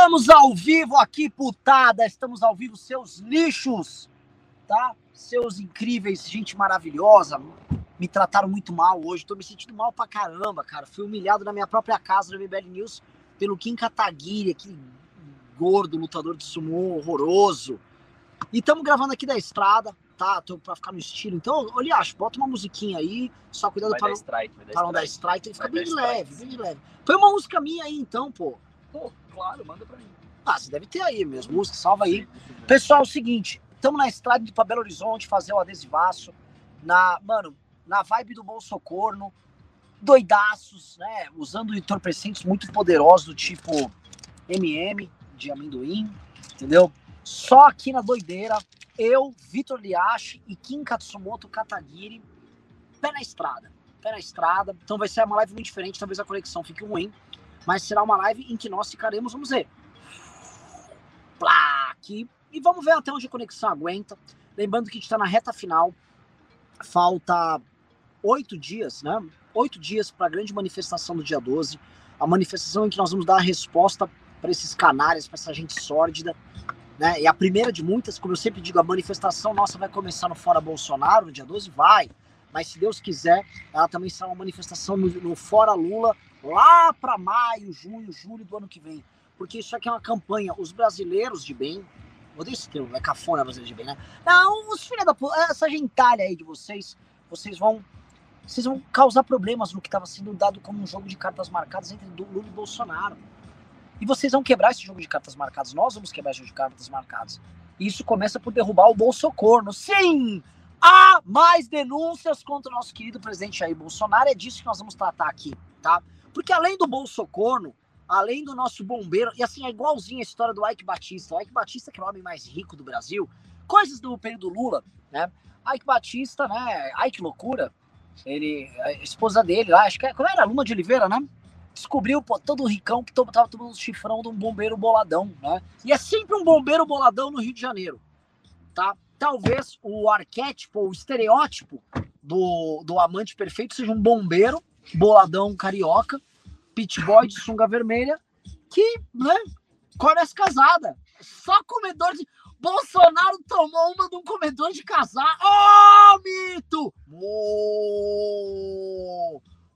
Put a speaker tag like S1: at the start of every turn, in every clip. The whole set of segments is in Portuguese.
S1: Estamos ao vivo aqui, putada. Estamos ao vivo, seus lixos, tá? Seus incríveis, gente maravilhosa. Me trataram muito mal hoje. Tô me sentindo mal pra caramba, cara. Fui humilhado na minha própria casa, no MBL News, pelo Kim Kataguiri, aquele gordo lutador de sumô horroroso. E estamos gravando aqui da estrada, tá? Tô pra ficar no estilo. Então, olha, acho, bota uma musiquinha aí. Só cuidado para não, strike, pra não dar strike. Tem que ficar bem de leve, bem de leve. Põe uma música minha aí, então, pô.
S2: Pô, claro, manda pra mim.
S1: Ah, você deve ter aí mesmo, salva aí. Pessoal, é o seguinte, estamos na estrada indo pra Belo Horizonte fazer o adesivaço. Na, mano, na vibe do bom socorno, doidaços, né? Usando entorpecentes muito poderosos do tipo MM, de amendoim, entendeu? Só aqui na doideira, eu, Vitor Liachi e Kim Katsumoto Katagiri, pé na estrada. Pé na estrada. Então vai ser uma live muito diferente, talvez a conexão fique ruim mas será uma live em que nós ficaremos, vamos ver, plá, aqui, e vamos ver até onde a conexão aguenta. Lembrando que a gente está na reta final, falta oito dias, né? Oito dias para a grande manifestação do dia 12, a manifestação em que nós vamos dar a resposta para esses canários, para essa gente sórdida, né? E a primeira de muitas, como eu sempre digo, a manifestação nossa vai começar no Fora Bolsonaro, no dia 12, vai, mas se Deus quiser, ela também será uma manifestação no, no Fora Lula, lá para maio, junho, julho do ano que vem. Porque isso aqui é uma campanha. Os brasileiros de bem, odeio esse termo, é cafona brasileiro de bem, né? Não, os filhos da puta, essa gentalha aí de vocês, vocês vão vocês vão causar problemas no que estava sendo dado como um jogo de cartas marcadas entre Lula e Bolsonaro. E vocês vão quebrar esse jogo de cartas marcadas. Nós vamos quebrar esse jogo de cartas marcadas. E isso começa por derrubar o Bolsocorno. Sim! Há mais denúncias contra o nosso querido presidente Jair Bolsonaro. É disso que nós vamos tratar aqui, tá? Porque além do Bolsocorno, além do nosso bombeiro, e assim, é igualzinho a história do Ike Batista. O Ike Batista, que é o homem mais rico do Brasil, coisas do período Lula, né? Ike Batista, né? Ike Loucura, ele, a esposa dele lá, acho que é, como era? Luma de Oliveira, né? Descobriu pô, todo ricão que tava tomando chifrão de um bombeiro boladão, né? E é sempre um bombeiro boladão no Rio de Janeiro, tá? Talvez o arquétipo, o estereótipo do, do amante perfeito seja um bombeiro boladão carioca, pit boy de sunga vermelha, que, né, conhece casada. Só comedor de. Bolsonaro tomou uma de um comedor de casar. Oh, mito! Mo!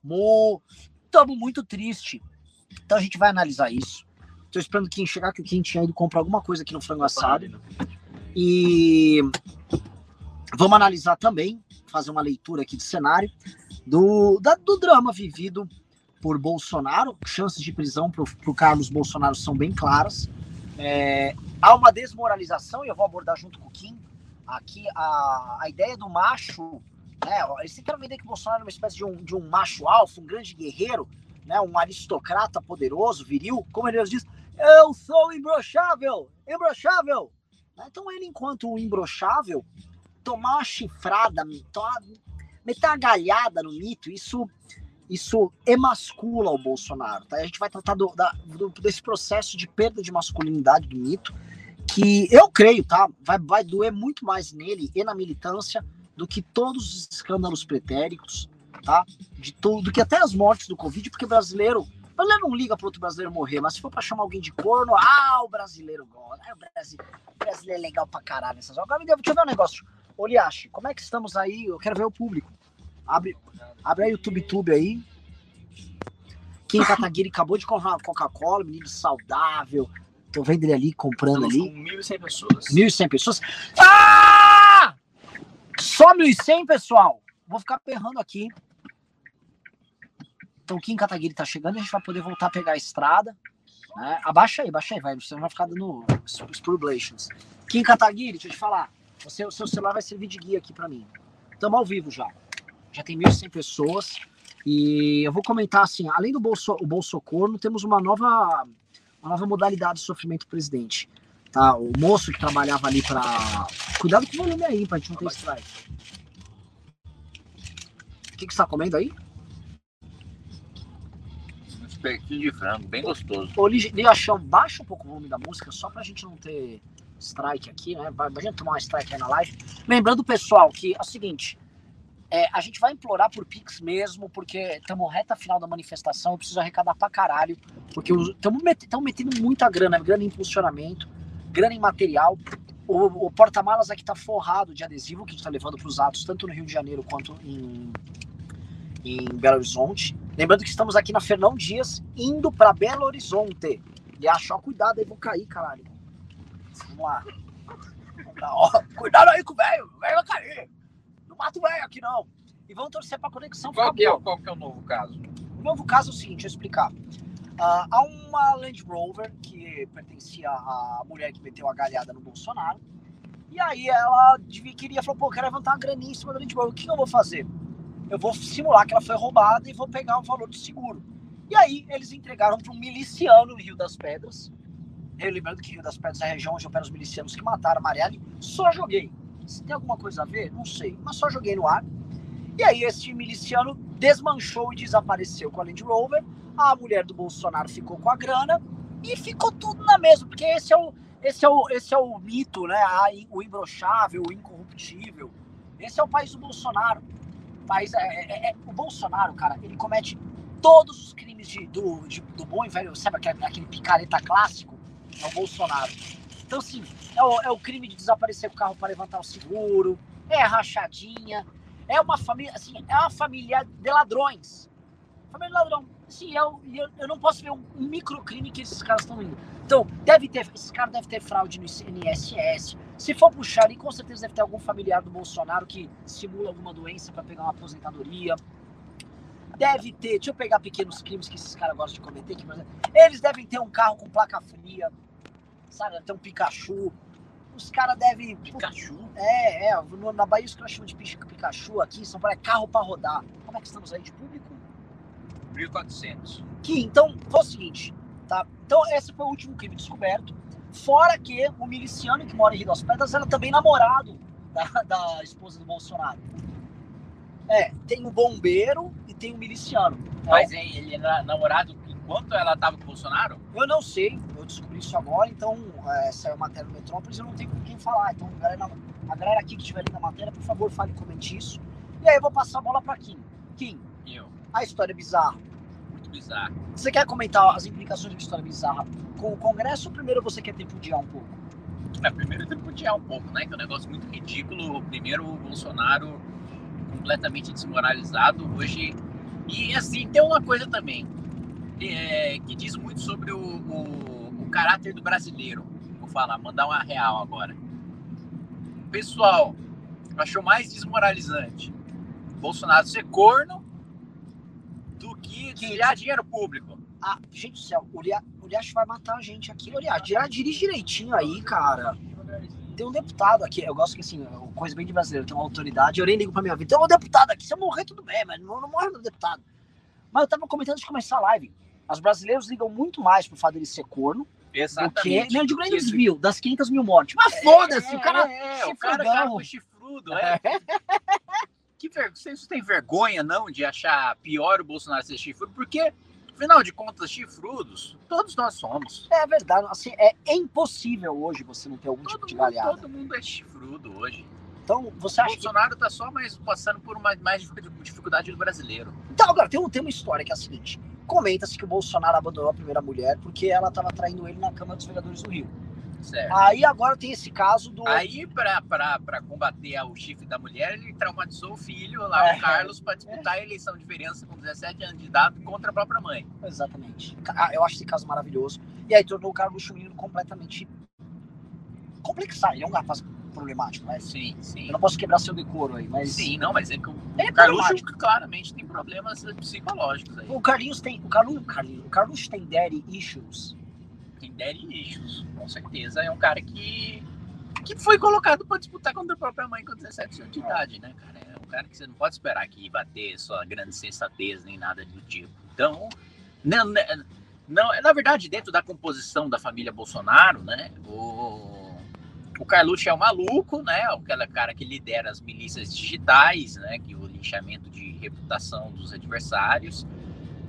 S1: Mo! Estamos muito triste. Então a gente vai analisar isso. Tô esperando que chegar que o Kim tinha ido comprar alguma coisa aqui no frango assado. E vamos analisar também, fazer uma leitura aqui de cenário do, da, do drama vivido por Bolsonaro. Chances de prisão para o Carlos Bolsonaro são bem claras. É, há uma desmoralização, e eu vou abordar junto com o Kim, aqui a, a ideia do macho. Né, eles tentaram vender que o Bolsonaro é uma espécie de um, de um macho alfa, um grande guerreiro, né, um aristocrata poderoso, viril. Como ele diz, eu sou imbrochável, imbrochável. Então ele, enquanto um imbrochável, tomar uma chifrada, tomar, meter a galhada no mito, isso isso emascula o Bolsonaro. Tá? A gente vai tratar do, da, do, desse processo de perda de masculinidade do mito, que eu creio, tá? Vai, vai doer muito mais nele e na militância do que todos os escândalos pretéricos, tá? De tudo, do que até as mortes do Covid, porque brasileiro. O brasileiro não liga para outro brasileiro morrer, mas se for para chamar alguém de corno, ah, o brasileiro gosta. Ah, o, brasileiro, o brasileiro é legal pra caralho horas. Agora, deixa eu ver um negócio. Oliashi, como é que estamos aí? Eu quero ver o público. Abre, abre aí o TubeTube aí. Kim Kataguiri acabou de comprar Coca-Cola, menino saudável. Tô vendo ele ali comprando
S2: Estamos
S1: ali.
S2: Com 1.100 pessoas.
S1: 1.100 pessoas. Ah! Só 1.100, pessoal. Vou ficar perrando aqui. Então, Kim Kataguiri tá chegando, a gente vai poder voltar a pegar a estrada. Né? Abaixa aí, abaixa aí, vai. Você não vai ficar dando spurlations. Kim Kataguiri, deixa eu te falar. Você, o seu celular vai servir de guia aqui para mim. Estamos ao vivo já. Já tem 1.100 pessoas. E eu vou comentar assim, além do bolso, o bolsocorno, temos uma nova, uma nova modalidade de sofrimento presidente. Tá? O moço que trabalhava ali para Cuidado com o volume aí, pra gente não ter strike. O que, que você tá comendo aí?
S2: Um espetinho de frango, bem gostoso.
S1: Ô, Liachão, baixa um pouco o volume da música, só pra gente não ter strike aqui, né? Imagina tomar um strike aí na live. Lembrando, pessoal, que é o seguinte: É, a gente vai implorar por Pix mesmo, porque estamos reta final da manifestação, eu preciso arrecadar pra caralho, porque estamos met, metendo muita grana, grana em impulsionamento, grana em material. O, o porta-malas aqui tá forrado de adesivo que a gente tá levando para os atos, tanto no Rio de Janeiro quanto em, em Belo Horizonte. Lembrando que estamos aqui na Fernão Dias, indo para Belo Horizonte. E achar, cuidado aí, vou cair, caralho. Vamos lá. Lá ó, cuidado aí com o velho, o velho vai cair. Não mata o velho aqui não. E vamos torcer para a conexão
S2: qual que, é, qual que é o novo caso?
S1: O novo caso é o seguinte, deixa eu explicar. Uh, há uma Land Rover que pertencia à mulher que meteu a galhada no Bolsonaro. E aí ela queria, falou, pô, quero levantar uma graninha em cima da Land Rover. O que eu vou fazer? Eu vou simular que ela foi roubada e vou pegar o valor do seguro. E aí eles entregaram para um miliciano no Rio das Pedras. Eu lembrando que Rio das Pedras é a região onde operam os milicianos que mataram Marielle. Só joguei. Se tem alguma coisa a ver, não sei. Mas só joguei no ar. E aí esse miliciano desmanchou e desapareceu com a Land Rover a mulher do Bolsonaro ficou com a grana e ficou tudo na mesma, porque esse é o, esse é o, esse é o mito, né? o imbrochável, o incorruptível. Esse é o país do Bolsonaro. O, país é, é, é, o Bolsonaro, cara, ele comete todos os crimes de, do, de, do bom e velho, sabe aquele, aquele picareta clássico? É o Bolsonaro. Então, assim, é o, é o crime de desaparecer o carro para levantar o seguro, é rachadinha, é uma família, assim, é uma família de ladrões. Família de ladrão. Sim, eu, eu, eu não posso ver um, microcrime que esses caras estão indo. Então, deve ter, esses caras devem ter fraude no INSS. Se for puxar ali, com certeza deve ter algum familiar do Bolsonaro que simula alguma doença para pegar uma aposentadoria. Deve ter, deixa eu pegar pequenos crimes que esses caras gostam de cometer. Que, eles devem ter um carro com placa fria, sabe? Tem um Pikachu. Os caras devem.
S2: Pikachu?
S1: É, é. Na Bahia os caras chamam de Pikachu aqui São Paulo é carro para rodar. Como é que estamos aí de público?
S2: 1.400.
S1: Que, então, foi o seguinte, tá? Então, esse foi o último crime descoberto. Fora que o miliciano que mora em Rio das Pedras era também namorado da, da esposa do Bolsonaro. É, tem um bombeiro e tem um miliciano.
S2: Mas é, ele era namorado enquanto ela estava com o Bolsonaro?
S1: Eu não sei, eu descobri isso agora, então é, saiu matéria no Metrópolis, eu não tenho com quem falar. Então, a galera, a galera aqui que estiver lendo a matéria, por favor, fale e comente isso. E aí eu vou passar a bola para Kim. Kim,
S2: eu.
S1: A história é bizarra.
S2: Muito bizarra.
S1: Você quer comentar as implicações de história bizarra com o Congresso ou primeiro você quer tripudiar um pouco?
S2: É, primeiro tripudiar um pouco, né? Que é um negócio muito ridículo. Primeiro o Bolsonaro completamente desmoralizado hoje. E assim, tem uma coisa também é, que diz muito sobre o, o, o caráter do brasileiro. Vou falar, mandar uma real agora. Pessoal, achou mais desmoralizante Bolsonaro ser corno do que desviar dinheiro público.
S1: Ah, gente do céu, o Uriacho vai matar a gente aqui. Uriacho, dirige direitinho aí, cara. Tem um deputado aqui, eu gosto que assim, coisa bem de brasileiro, tem uma autoridade, eu nem ligo pra minha vida. Tem um deputado aqui, se eu morrer, tudo bem, mas não, não morre no deputado. Mas eu tava comentando antes de começar a live. Os brasileiros ligam muito mais pro fato dele ser corno
S2: Exatamente.
S1: do que. Não, eu digo nem desvio, das 500 mil mortes. Mas foda-se,
S2: é,
S1: o cara.
S2: É, é o cara, cara chifrudo, é. que ver... vocês têm vergonha, não, de achar pior o Bolsonaro ser chifrudo? Porque, afinal de contas, chifrudos, todos nós somos.
S1: É verdade, assim, é impossível hoje você não ter algum
S2: todo
S1: tipo de
S2: galhada. Todo mundo é chifrudo hoje.
S1: Então, você acha
S2: o Bolsonaro que... tá só mais passando por uma mais dificuldade do brasileiro.
S1: Então, agora, tem, um, tem uma história que é a seguinte. Comenta-se que o Bolsonaro abandonou a primeira mulher porque ela estava traindo ele na Câmara dos Vereadores do Rio.
S2: Certo.
S1: Aí agora tem esse caso do.
S2: Aí, para combater o chifre da mulher, ele traumatizou o filho lá, é. o Carlos, para disputar é. a eleição de vereança com 17 anos de idade contra a própria mãe.
S1: Exatamente. Ah, eu acho esse caso maravilhoso. E aí tornou o Carlos Chumino completamente complexado. Ele é um rapaz problemático, né?
S2: Sim, sim.
S1: Eu não posso quebrar seu decoro aí, mas.
S2: Sim, não, mas é que o, é Carlos claramente tem problemas psicológicos aí.
S1: O Carlinhos tem. O Carlos, o Carlos tem daddy issues
S2: tem daddy issues, com certeza. É um cara que, que foi colocado para disputar contra a própria mãe com 17 anos de idade, né, cara? É um cara que você não pode esperar que vai ter sua grande sensatez nem nada do tipo. Então, não, não, na verdade, dentro da composição da família Bolsonaro, né, o, o Carlucci é um maluco, né, aquele cara que lidera as milícias digitais, né, que o linchamento de reputação dos adversários.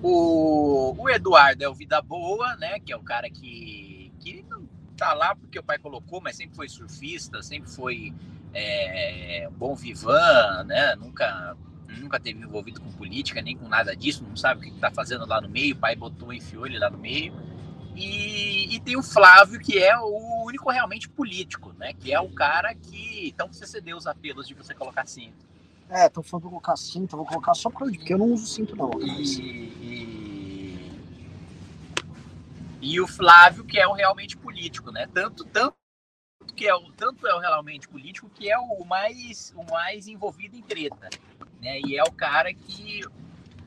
S2: O, o Eduardo é o Vida Boa, né? Que é o cara que, que não tá lá porque o pai colocou, mas sempre foi surfista, sempre foi é, bom vivan, né? Nunca nunca teve envolvido com política, nem com nada disso, não sabe o que está fazendo lá no meio, o pai botou, enfiou ele lá no meio. E, e, tem o Flávio, que é o único realmente político, né? Que é o cara que. Então você cedeu os apelos de você colocar cinto.
S1: É, tô falando pra colocar cinto, vou colocar só porque eu não uso cinto, não.
S2: E, e, e, o Flávio, que é o realmente político, né? Tanto, tanto que é o tanto é o realmente político que é o mais o mais envolvido em treta, né? E é o cara que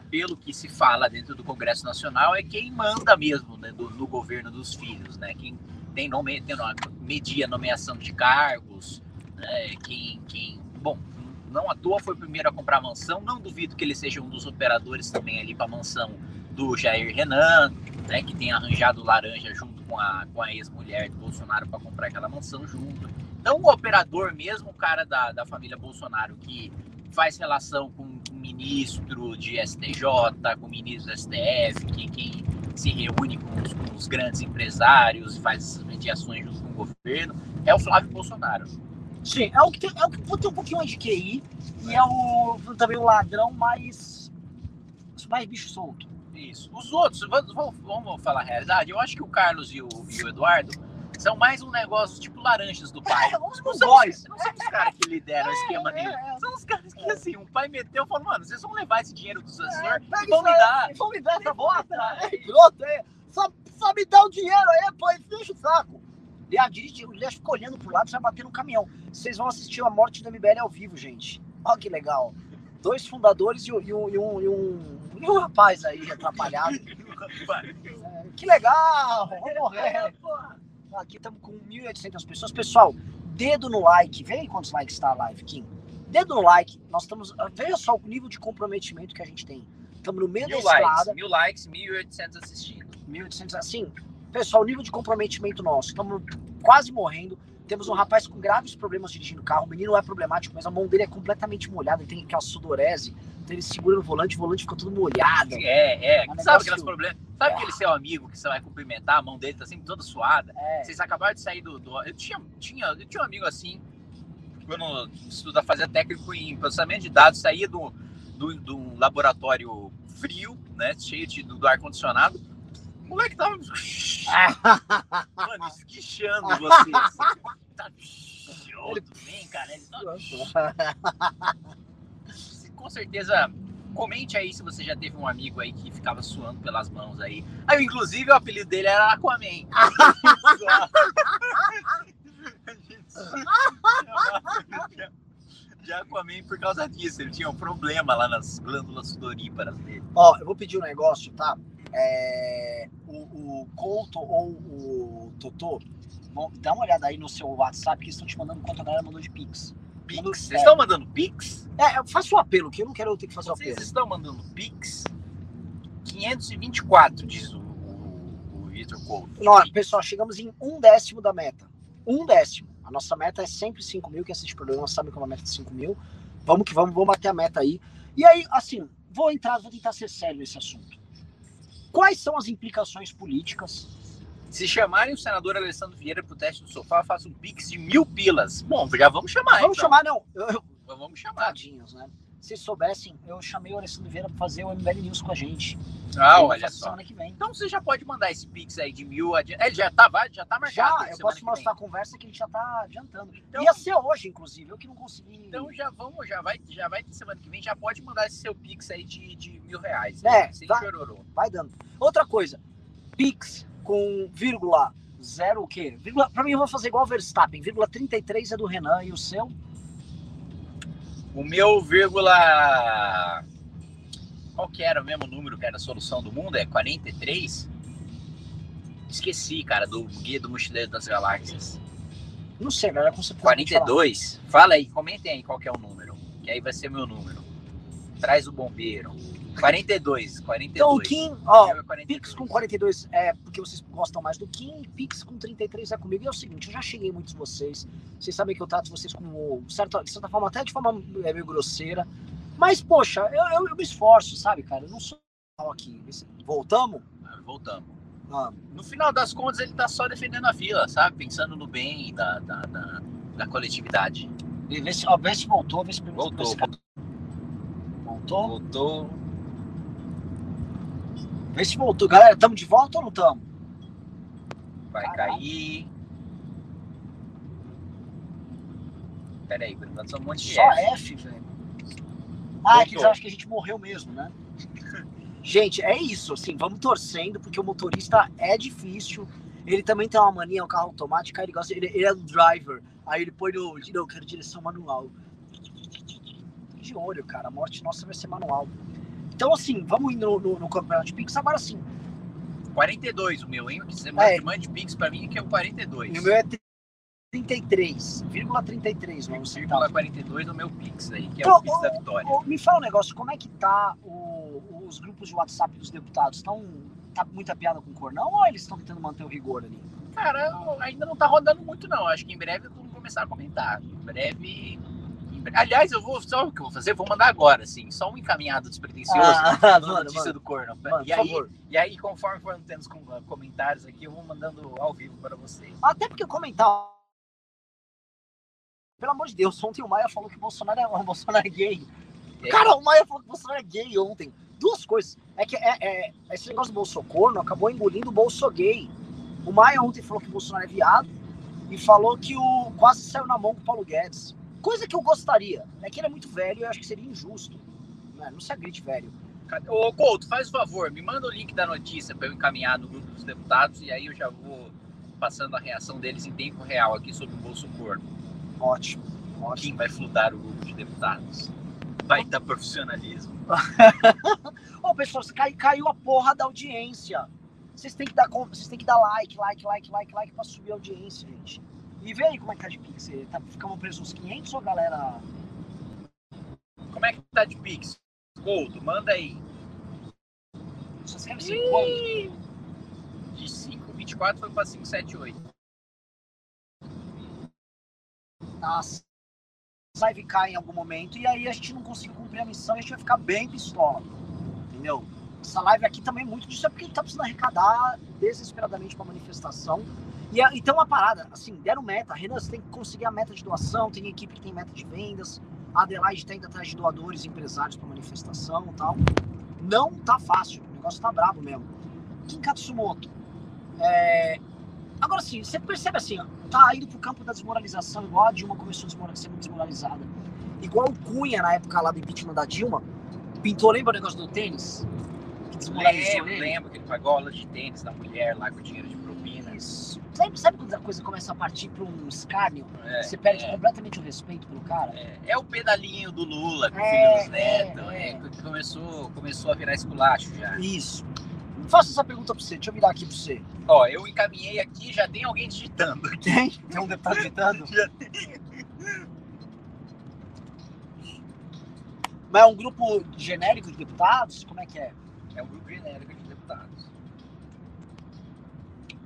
S2: pelo que se fala dentro do Congresso Nacional, é quem manda mesmo né, do, no governo dos filhos, né? Quem tem nome, tem nome, media nomeação de cargos, né? quem, quem, bom, não à toa foi o primeiro a comprar a mansão. Não duvido que ele seja um dos operadores também ali para a mansão do Jair Renan, né? Que tem arranjado laranja junto com a, com a ex-mulher do Bolsonaro para comprar aquela mansão junto. Então, o operador mesmo, o cara da, da família Bolsonaro que faz relação com ministro de STJ, com o ministro do STF, quem, quem se reúne com os, com os, grandes empresários, faz essas mediações junto com o governo, é o Flávio Bolsonaro.
S1: Sim, é o que tem, é o que tem um pouquinho mais de QI e é o também o ladrão mais mais bicho solto.
S2: Isso. Os outros, vamos, vamos falar a realidade. Eu acho que o Carlos e o, e o Eduardo são mais um negócio tipo laranjas do pai. É,
S1: não são, boys.
S2: não são os caras que lideram o esquema dele. É, são os caras que, assim, o pai meteu e falou, mano, vocês vão levar esse dinheiro do é, e vão me dar.
S1: Vão me dar essa bota. É, pronto, é. Só, só me dá o dinheiro aí, pô, deixa o saco. E a dirige, o Elias fica olhando pro lado e vai bater no caminhão. Vocês vão assistir a morte do MBL ao vivo, gente. Olha que legal. Dois fundadores e, um, e, um, e, um, e um rapaz aí atrapalhado. é, que legal! Vamos morrer. Aqui estamos com 1.800 pessoas. Pessoal, dedo no like. Vê aí quantos likes está a live, Kim. Dedo no like. Nós estamos. Veja só o nível de comprometimento que a gente tem. Estamos no meio
S2: mil
S1: da estrada.
S2: Mil likes, 1.800 assistindo.
S1: 1.800, assim. Pessoal, o nível de comprometimento nosso. Estamos quase morrendo. Temos um rapaz com graves problemas dirigindo carro. O menino é problemático, mas a mão dele é completamente molhada. Ele tem aquela sudorese. Então ele segura no volante, o volante fica todo molhado.
S2: É, é. é um sabe aqueles problemas? Sabe é. aquele seu amigo que você vai cumprimentar, a mão dele tá sempre toda suada? É. Vocês acabaram de sair do, do. Eu, tinha, tinha, eu tinha um amigo assim, quando estuda fazer técnico em processamento de dados, saía do, do, do laboratório frio, né? Cheio de, do, do ar-condicionado. O moleque tava. Mano, esguichando você. Assim. Tá. Tudo bem, cara. Ele tá... Com certeza Comente aí se você já teve um amigo aí que ficava suando pelas mãos aí. Aí, inclusive, o apelido dele era Aquaman. de Aquaman por causa disso. Ele tinha um problema lá nas glândulas sudoríparas dele.
S1: Ó, eu vou pedir um negócio, tá? É, o, o Couto ou o Totô, dá uma olhada aí no seu WhatsApp que estão te mandando quanto a galera mandou de Pix.
S2: Pix? Vocês é. estão mandando Pix?
S1: É, faça o apelo, que eu não quero ter que fazer o apelo.
S2: Vocês estão mandando Pix? 524, diz o, o, o Vitor Couto.
S1: Não, pessoal, chegamos em um décimo da meta. Um décimo. A nossa meta é sempre 5 mil, quem assiste o programa sabe que é uma meta de 5 mil. Vamos que vamos, vamos bater a meta aí. E aí, assim, vou entrar, vou tentar ser sério nesse assunto. Quais são as implicações políticas
S2: se chamarem o senador Alessandro Vieira pro teste do sofá, faça um pix de mil pilas. Bom, já vamos chamar,
S1: Vamos
S2: então.
S1: chamar, não. Eu...
S2: Vamos chamar.
S1: Tadinhos, né? Se soubessem, eu chamei o Alessandro Vieira para fazer o MBL News com a gente.
S2: Ah, olha só. Semana que vem. Então você já pode mandar esse pix aí de mil. Adi... Ele já tá, já tá marcado.
S1: Já, eu posso mostrar a conversa que ele já tá adiantando. Então, Ia ser hoje, inclusive, eu que não consegui.
S2: Então já vamos, já vai, já vai semana que vem, já pode mandar esse seu pix aí de, de mil reais.
S1: É, né? sem vai, chororô. Vai dando. Outra coisa, pix com vírgula Zero o quê? Vírgula, pra mim, eu vou fazer igual o Verstappen. Vírgula 33 é do Renan e o seu?
S2: O meu, vírgula. Qual que era o mesmo número que era a solução do mundo? É 43? Esqueci, cara, do Guia do Mochileiro das Galáxias.
S1: Não sei, galera, como você
S2: 42? Fala aí, comentem aí qual que é o número. Que aí vai ser meu número. Traz o bombeiro. 42, 42.
S1: Então o Kim, ó, é Pix com 42 é porque vocês gostam mais do Kim, Pix com 33 é comigo. E é o seguinte, eu já cheguei muitos de vocês, vocês sabem que eu trato vocês como, certa, de certa forma, até de forma é, meio grosseira. Mas, poxa, eu, eu, eu me esforço, sabe, cara? Eu não sou aqui. Voltamos?
S2: Ah, voltamos. Ah. No final das contas, ele tá só defendendo a vila, sabe? Pensando no bem da, da, da, da coletividade.
S1: E vê se, ó, vê se voltou, vê se
S2: voltou. voltou.
S1: Voltou?
S2: Voltou.
S1: Vê se voltou. Galera, tamo de volta ou não tamo?
S2: Vai cair. Pera aí, por enquanto são um monte de
S1: Só
S2: F.
S1: F, velho. Ah, é que eles acham que a gente morreu mesmo, né? Gente, é isso, assim, vamos torcendo, porque o motorista é difícil. Ele também tem uma mania, um carro automático, aí ele gosta, ele, ele é um driver. Aí ele põe no. Não, eu quero direção manual. De olho, cara. A morte nossa vai ser manual. Então, assim, vamos indo no, no, no campeonato de Pix. Agora sim,
S2: 42 o meu, hein? Que você
S1: É.
S2: manda, mande Pix pra mim, que é o 42.
S1: o meu é 33,33 vamos centavos.
S2: 0,42 o meu Pix aí, que é
S1: Então,
S2: o Pix da Vitória.
S1: Ô, me fala um negócio, como é que tá o- os grupos de WhatsApp dos deputados? Estão tá muita piada com o Cornão ou eles estão tentando manter o rigor ali?
S2: Cara, ainda não tá rodando muito, não. Acho que em breve vamos começar a comentar. Em breve. Aliás, eu vou. Só o que eu vou fazer? Vou mandar agora, assim. Só um encaminhado despretensioso.
S1: Ah, manda,
S2: notícia
S1: manda.
S2: do corno.
S1: Mano,
S2: e,
S1: por
S2: aí,
S1: favor.
S2: e aí, conforme for tendo os com- comentários aqui, eu vou mandando ao vivo para vocês.
S1: Até porque comentar. Pelo amor de Deus, ontem o Maia falou que o Bolsonaro é, o Bolsonaro é gay.
S2: Aí,
S1: Cara, o Maia falou que o Bolsonaro é gay ontem. Duas coisas. É que é, é- esse negócio do Bolsocorno acabou engolindo o Bolso gay. O Maia ontem falou que o Bolsonaro é viado e falou que o quase saiu na mão com o Paulo Guedes. Coisa que eu gostaria. É que ele é muito velho e eu acho que seria injusto. Né? Não se agride, velho.
S2: Ô, Couto, faz o favor, me manda o link da notícia para eu encaminhar no grupo dos deputados e aí eu já vou passando a reação deles em tempo real aqui sobre o Bolso Corno.
S1: Ótimo, ótimo.
S2: Quem vai fludar o grupo de deputados? Vai dar profissionalismo.
S1: Ô, pessoal, você cai- caiu a porra da audiência. Vocês têm que dar, vocês têm que dar like, like, like, like, like pra subir a audiência, gente. E vê aí como é que tá de Pix. Tá, ficamos presos uns 500 ou galera...
S2: Como é que tá de Pix? Couto, manda aí.
S1: Você escreve assim, quanto?
S2: De 5,24 foi para 5,78.
S1: Nossa. A live cai em algum momento e aí a gente não conseguiu cumprir a missão e a gente vai ficar bem pistola. Entendeu? Essa live aqui também muito disso é porque a gente tá precisando arrecadar desesperadamente pra manifestação. E, a- e tem uma parada, assim, deram meta. Renan, você tem que conseguir a meta de doação, tem equipe que tem meta de vendas. A Adelaide tá indo atrás de doadores, empresários pra manifestação e tal. Não tá fácil, o negócio tá brabo mesmo. Kim Katsumoto. É... Agora sim, você percebe assim, ó, tá indo pro campo da desmoralização, igual a Dilma começou a ser muito desmoralizada. Igual o Cunha, na época lá do impeachment da Dilma, pintou, lembra o negócio do tênis? Que desmoralizou
S2: Lembro,
S1: ele?
S2: lembro que ele pagou aula de tênis da mulher lá com dinheiro de.
S1: Sabe, sabe quando a coisa começa a partir pra um escárnio?
S2: É,
S1: você perde
S2: é,
S1: completamente o respeito pelo cara?
S2: é, é o pedalinho do Lula com
S1: É,
S2: filho dos
S1: é,
S2: netos.
S1: é.
S2: É, que começou, começou a virar esculacho já.
S1: Isso. Faço essa pergunta pra você, deixa eu virar aqui pra você.
S2: Ó, eu encaminhei aqui já tem alguém digitando.
S1: Tem? Tem um deputado gritando?
S2: Já
S1: Mas é um grupo genérico de deputados? Como é que é?
S2: É um grupo genérico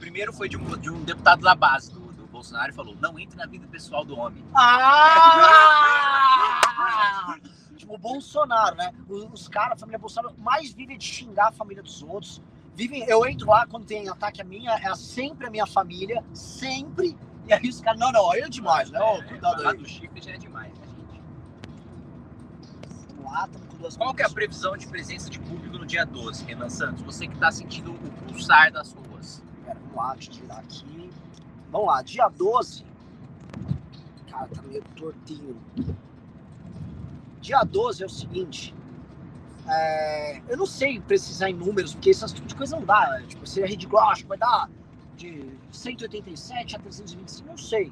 S2: primeiro foi de um, de um deputado da base do, do Bolsonaro e falou: não entre na vida pessoal do homem.
S1: Ah! tipo, o Bolsonaro, né? Os, os caras, a família Bolsonaro, mais vivem de xingar a família dos outros. Vivem, eu entro lá quando tem ataque a minha, é sempre a minha família, sempre. E aí os caras, não, não, aí é demais, né? Ó,
S2: É,
S1: cuidado
S2: falar
S1: aí.
S2: do chifre já é demais, né, gente?
S1: Vamos lá, estamos com duas
S2: Qual que é a previsão de presença de público no dia 12, Renan Santos? Você que está sentindo o pulsar das ruas.
S1: Lá, deixa eu tirar aqui. Vamos lá, dia 12. Cara, tá meio tortinho. Dia 12 é o seguinte. é, eu não sei precisar em números, porque esse tipo de coisa não dá. né? Tipo, seria ridículo. Ah, acho que vai dar de 187 a 325, não sei.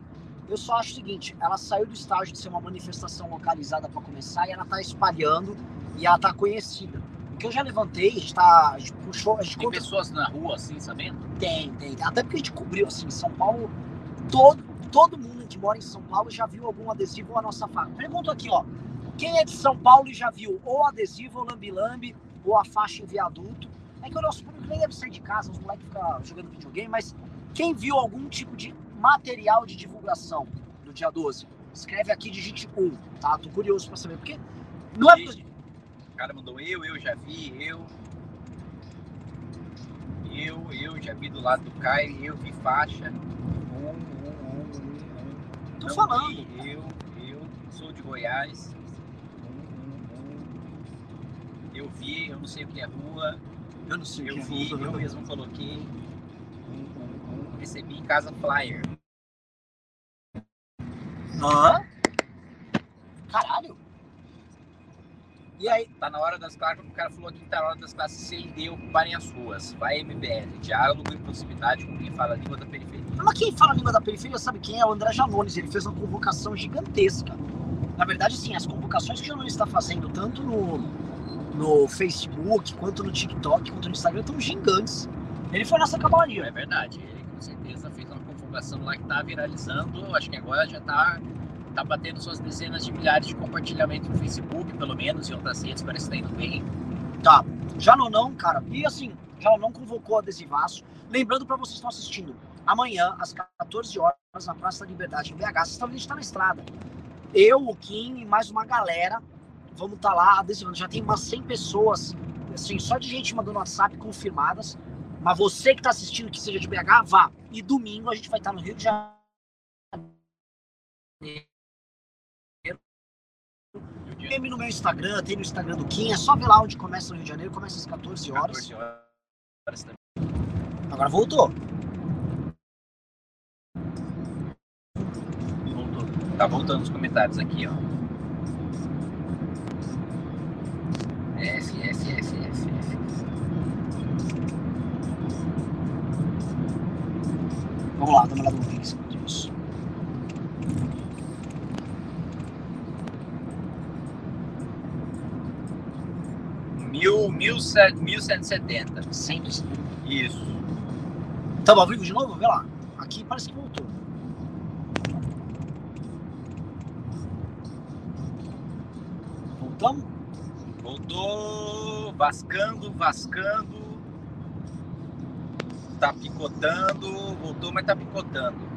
S1: Eu só acho o seguinte: ela saiu do estágio de ser uma manifestação localizada para começar e ela tá espalhando e ela tá conhecida. Que eu já levantei, a gente, tá, a gente puxou, a gente
S2: Tem
S1: conta
S2: pessoas na rua, assim, sabendo?
S1: tem, tem. Até porque a gente cobriu, assim, em São Paulo, todo, todo mundo que mora em São Paulo já viu algum adesivo ou a nossa faixa. Pergunto aqui, ó. Quem é de São Paulo e já viu ou adesivo, ou lambi-lambi, ou a faixa em viaduto? É que o nosso público nem deve sair de casa, os moleques ficam jogando videogame, mas quem viu algum tipo de material de divulgação do dia 12? Escreve aqui, digite 1, tá? Tô curioso pra saber, porque não é...
S2: O cara mandou eu, eu já vi, eu. Eu, eu já vi do lado do Caio, eu vi faixa. Um, um, um, um.
S1: Tô falando.
S2: vi, eu, eu sou de Goiás. Eu vi, eu não sei o que é rua.
S1: Eu não sei o
S2: Eu
S1: que é
S2: vi,
S1: rua.
S2: eu mesmo coloquei. Recebi em casa flyer.
S1: Hã? Caralho. E aí,
S2: Tá na hora das classes, o cara falou aqui que tá na hora das classes C e D ocuparem as ruas. Vai MBL, diálogo e proximidade com quem fala a língua da periferia.
S1: mas quem fala a língua da periferia sabe quem é? O André Janones. Ele fez uma convocação gigantesca. Na verdade, sim, as convocações que o Janones está fazendo, tanto no, no Facebook, quanto no TikTok, quanto no Instagram, estão gigantes. Ele foi nessa
S2: É
S1: cavalaria.
S2: verdade, ele com certeza fez uma convocação lá que tá viralizando. Acho que agora já tá, tá batendo suas dezenas de milhares de compartilhamentos no Facebook, pelo menos, e outras redes, parece que tá indo bem.
S1: Tá. Janonão, cara. E assim, Janonão convocou adesivaço. Lembrando para vocês que estão assistindo, amanhã, às 14 horas, na Praça da Liberdade, em BH, vocês estão vendo, a gente tá na estrada. Eu, o Kim e mais uma galera, vamos estar lá adesivando. Já tem umas 100 pessoas, assim, só de gente mandando WhatsApp confirmadas. Mas você que tá assistindo, que seja de BH, vá. E domingo a gente vai estar no Rio de Janeiro. Tem no meu Instagram, tem no Instagram do Kim. É só ver lá onde começa no Rio de Janeiro. Começa às 14 horas.
S2: 14 horas também.
S1: Agora voltou.
S2: Voltou. Tá voltando os comentários aqui, ó. S, S, S, S, S.
S1: Vamos lá, dá uma olhada no Pix
S2: 1170.
S1: Simples.
S2: Isso.
S1: Tá ao vivo de novo? Vê lá. Aqui parece que voltou. Voltamos?
S2: Voltou. Vascando, vascando. Tá picotando. Voltou, mas tá picotando.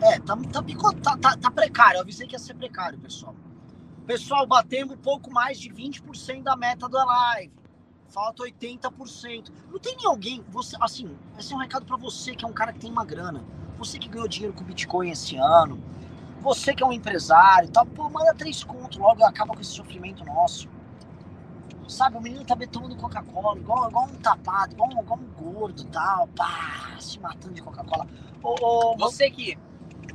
S1: É, tá, tá, picotado, tá, tá, tá, precário. Eu avisei que ia ser precário, pessoal. Pessoal, batemos pouco mais de 20% da meta da live. Falta 80%. Não tem nem alguém, você, assim, esse é um recado pra você que é um cara que tem uma grana. Você que ganhou dinheiro com Bitcoin esse ano. Você que é um empresário tal. Pô, manda três contos logo acaba com esse sofrimento nosso. Sabe, o menino tá tomando Coca-Cola, igual, igual um tapado, igual, igual um gordo tal. Pá, se matando de Coca-Cola. Ô, ô,
S2: Você que,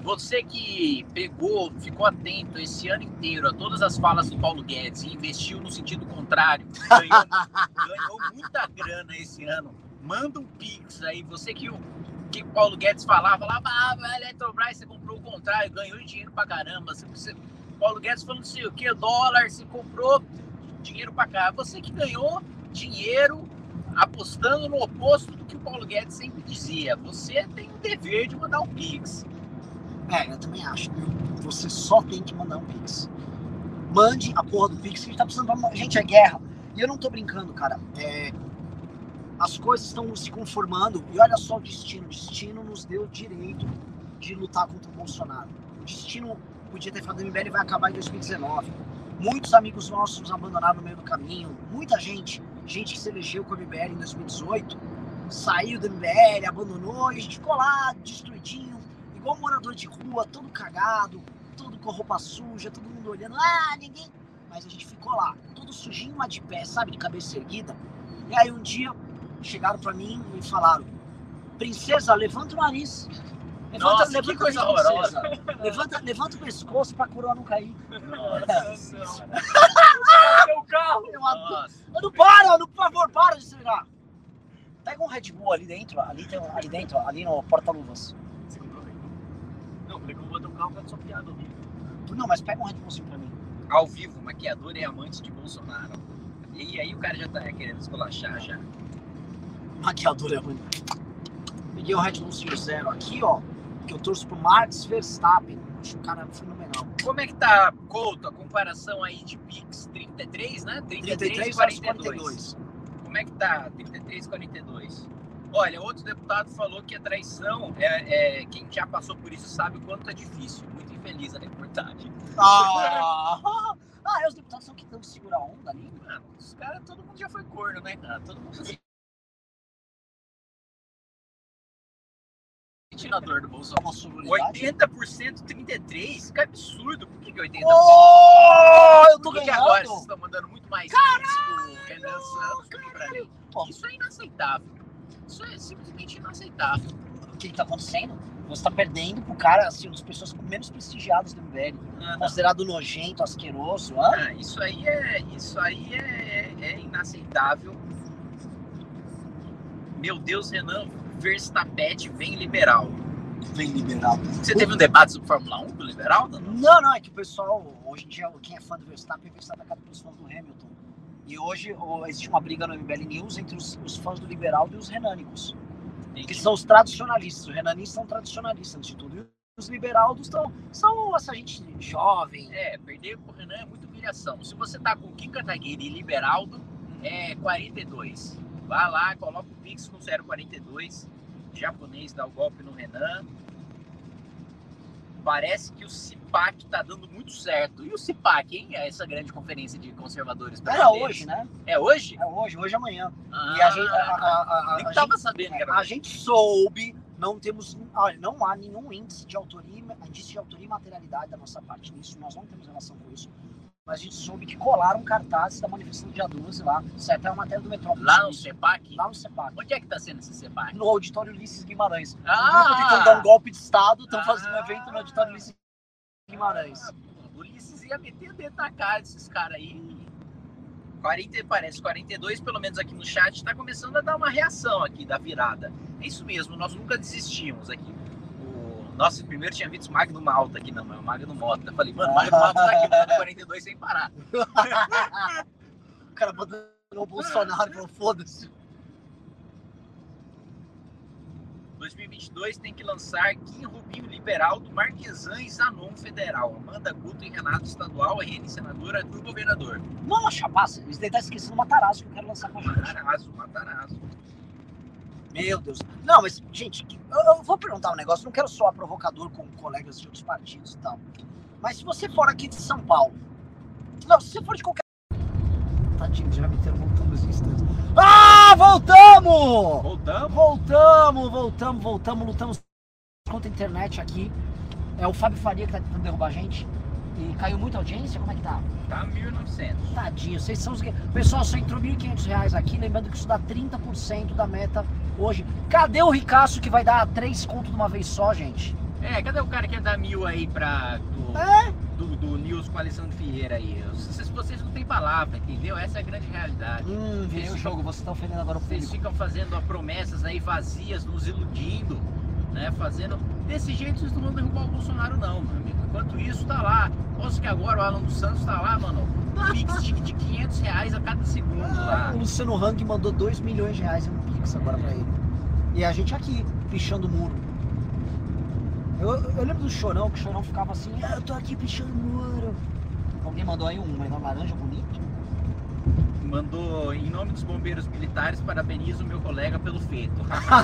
S2: você que pegou, ficou atento esse ano inteiro a todas as falas do Paulo Guedes e investiu no sentido contrário, ganhou, ganhou muita grana esse ano. Manda um pix aí. Você que o que Paulo Guedes falava lá, ah, a Eletrobras você comprou o contrário, ganhou dinheiro pra caramba. Você, você- Paulo Guedes falando não sei o que, dólar, você comprou dinheiro pra cá. Você que ganhou dinheiro apostando no oposto do que o Paulo Guedes sempre dizia. Você tem o dever de mandar um pix.
S1: É, eu também acho. Você só tem que mandar um Pix. Mande a porra do Pix que a gente tá precisando. pra- Gente, é guerra. E eu não tô brincando, cara. É, As coisas estão se conformando. E olha só o destino. O destino nos deu o direito de lutar contra o Bolsonaro. O destino podia ter falado do MBL vai acabar em 2019. Muitos amigos nossos nos abandonaram no meio do caminho. Muita gente, gente que se elegeu com o MBL em 2018, saiu do MBL, abandonou e a gente ficou lá destruidinho igual um morador de rua, todo cagado, todo com roupa suja, todo mundo olhando, ah, ninguém. Mas a gente ficou lá, todo sujinho, mas de pé, sabe, de cabeça erguida. E aí um dia chegaram pra mim e falaram: Princesa, levanta o nariz. Levanta,
S2: Nossa,
S1: levanta
S2: que coisa horrorosa.
S1: Levanta, levanta o pescoço pra coroa não cair.
S3: Meu carro!
S1: Eu adoro.
S2: Nossa.
S1: Não para, não, por favor, para de acelerar. Pega um Red Bull ali dentro, ali, tem, um- ali dentro, ali no porta-luvas.
S3: Você comprou Red Bull? Um carro pra sua piada horrível.
S1: Não, mas pega um Red Bullzinho pra mim.
S2: Ao vivo, maquiador e amante de Bolsonaro. E aí o cara já tá querendo esculachar já.
S1: Maquiador é ruim. Peguei o Red Bull Series Zero aqui, ó. Que eu torço pro Max Verstappen. Acho o cara fenomenal.
S2: Como é que tá, Couto, a comparação aí de Pix 33, né? 33,
S1: 33
S2: 42.
S1: 42.
S2: Como é que tá 33 42? Olha, outro deputado falou que a traição é, é- quem já passou por isso sabe o quanto é difícil. Muito infeliz a reportagem.
S1: Ah, ah, é os deputados são que tanto segura a onda ali.
S2: Mano, os caras, todo mundo já foi corno, né, cara? Todo mundo sentindo a dor do Bolsonaro.
S1: Uma sororidade.
S2: 80% 33%? Que absurdo. Por que, que 80%?
S1: Oh, eu tô
S2: Por que, que
S1: ganhando.
S2: agora vocês estão mandando muito mais pro Renan Santos mim?
S1: Pô.
S2: Isso é inaceitável. Isso é simplesmente inaceitável.
S1: O que que tá acontecendo? Você tá perdendo pro cara, assim, uma das pessoas menos prestigiadas do MBL. Considerado nojento, asqueroso.
S2: Ah, isso aí é, isso aí é, é inaceitável. Meu Deus, Renan Verstappen vem liberal.
S1: Vem liberal.
S2: Você teve um debate sobre Fórmula 1 com o liberal? Não?
S1: Não, não, é que o pessoal, hoje em dia, quem é fã do Verstappen, Verstappen acaba pelos fãs do Hamilton. E hoje ó, existe uma briga no MBL News entre os, os fãs do liberal e os renânicos. Que são os tradicionalistas. Os renanistas são tradicionalistas, de tudo. E os liberaldos são, são essa gente jovem.
S2: É, perder pro Renan é muita humilhação. Se você tá com Kim Kataguiri e Liberaldo, é 42. Vá lá, coloca o Pix no 042. Japonês dá o golpe no Renan. Parece que o CIPAC tá dando muito certo. E o CIPAC, hein? É essa grande conferência de conservadores
S1: Era hoje, né?
S2: É hoje?
S1: É hoje, hoje e amanhã.
S2: Ah,
S1: E a gente, a, a- a-
S2: nem
S1: a
S2: tava
S1: gente-
S2: sabendo que
S1: a gente soube, não temos, olha, não há nenhum índice de autoria, índice de autoria e materialidade da nossa parte nisso, nós não temos relação com isso. Mas a gente soube que colaram cartazes da manifestação do dia 12 lá, isso é até uma matéria do Metrópole.
S2: Lá no CIPAC?
S1: Lá no CEPAC.
S2: Onde é que tá sendo esse CIPAC?
S1: No auditório Ulisses Guimarães.
S2: Ah!
S1: Grupo tentando dar um golpe de Estado, estão fazendo um
S2: Ah!
S1: evento no auditório Ulisses Guimarães.
S2: Ah, O Ulisses ia meter o dedo na cara desses caras aí. 40, parece 42, pelo menos aqui no chat, tá começando a dar uma reação aqui da virada. É isso mesmo, nós nunca desistimos aqui. O... Nossa, primeiro tinha visto Magno Malta aqui, não, é o Magno Mota. Eu falei, mano, Magno Malta tá aqui mandando 42 sem parar.
S1: O cara mandando o Bolsonaro, falou, foda-se.
S2: 2022 tem que lançar Kim Rubinho Liberal do Marquesan e Zanon Federal. Amanda Guto e Renato Estadual, RN Senadora do Governador.
S1: Não, chapaça, eles devem estar esquecendo o Matarazzo que eu quero lançar com a gente.
S2: Matarazzo, Matarazzo.
S1: Meu Deus. Não, mas, gente, eu, eu vou perguntar um negócio. Não quero soar provocador com colegas de outros partidos e tal. Mas se você for aqui de São Paulo. Não, se você for de qualquer. Tadinho, já me em instantes. Ah, voltamos!
S2: Voltamos.
S1: Voltamos, voltamos, voltamos, lutamos contra a internet aqui. É o Fábio Faria que tá tentando derrubar a gente. E caiu muita audiência? Como é que tá?
S2: Tá 1900.
S1: Tadinho, vocês são os. que- Pessoal, só entrou 1.500 reais aqui. Lembrando que isso dá 30% da meta hoje. Cadê o Ricaço que vai dar 3 conto de uma vez só, gente?
S2: É, cadê o cara que ia dar mil aí pra. Do,
S1: É?
S2: do, do News com Alessandro Ferreira aí? Vocês, vocês não têm palavra, entendeu? Essa é a grande realidade.
S1: Hum, virei o jogo, você tá ofendendo agora o
S2: Vocês
S1: público.
S2: ficam fazendo ó, promessas aí vazias, nos iludindo, né? Fazendo. Desse jeito vocês não vão derrubar o Bolsonaro, não, meu amigo. Enquanto isso, tá lá. Posso que agora o Alan dos Santos tá lá, mano. Pix de, de 500 reais a cada segundo lá.
S1: Ah, o Luciano Hang mandou 2 milhões de reais em agora pra ele. E a gente aqui, pichando o muro. Eu, eu lembro do Chorão, que o Chorão ficava assim, ah, eu tô aqui pichando o muro. Alguém mandou aí um menor laranja bonito?
S2: Mandou, em nome dos bombeiros militares, parabenizo o meu colega pelo feito.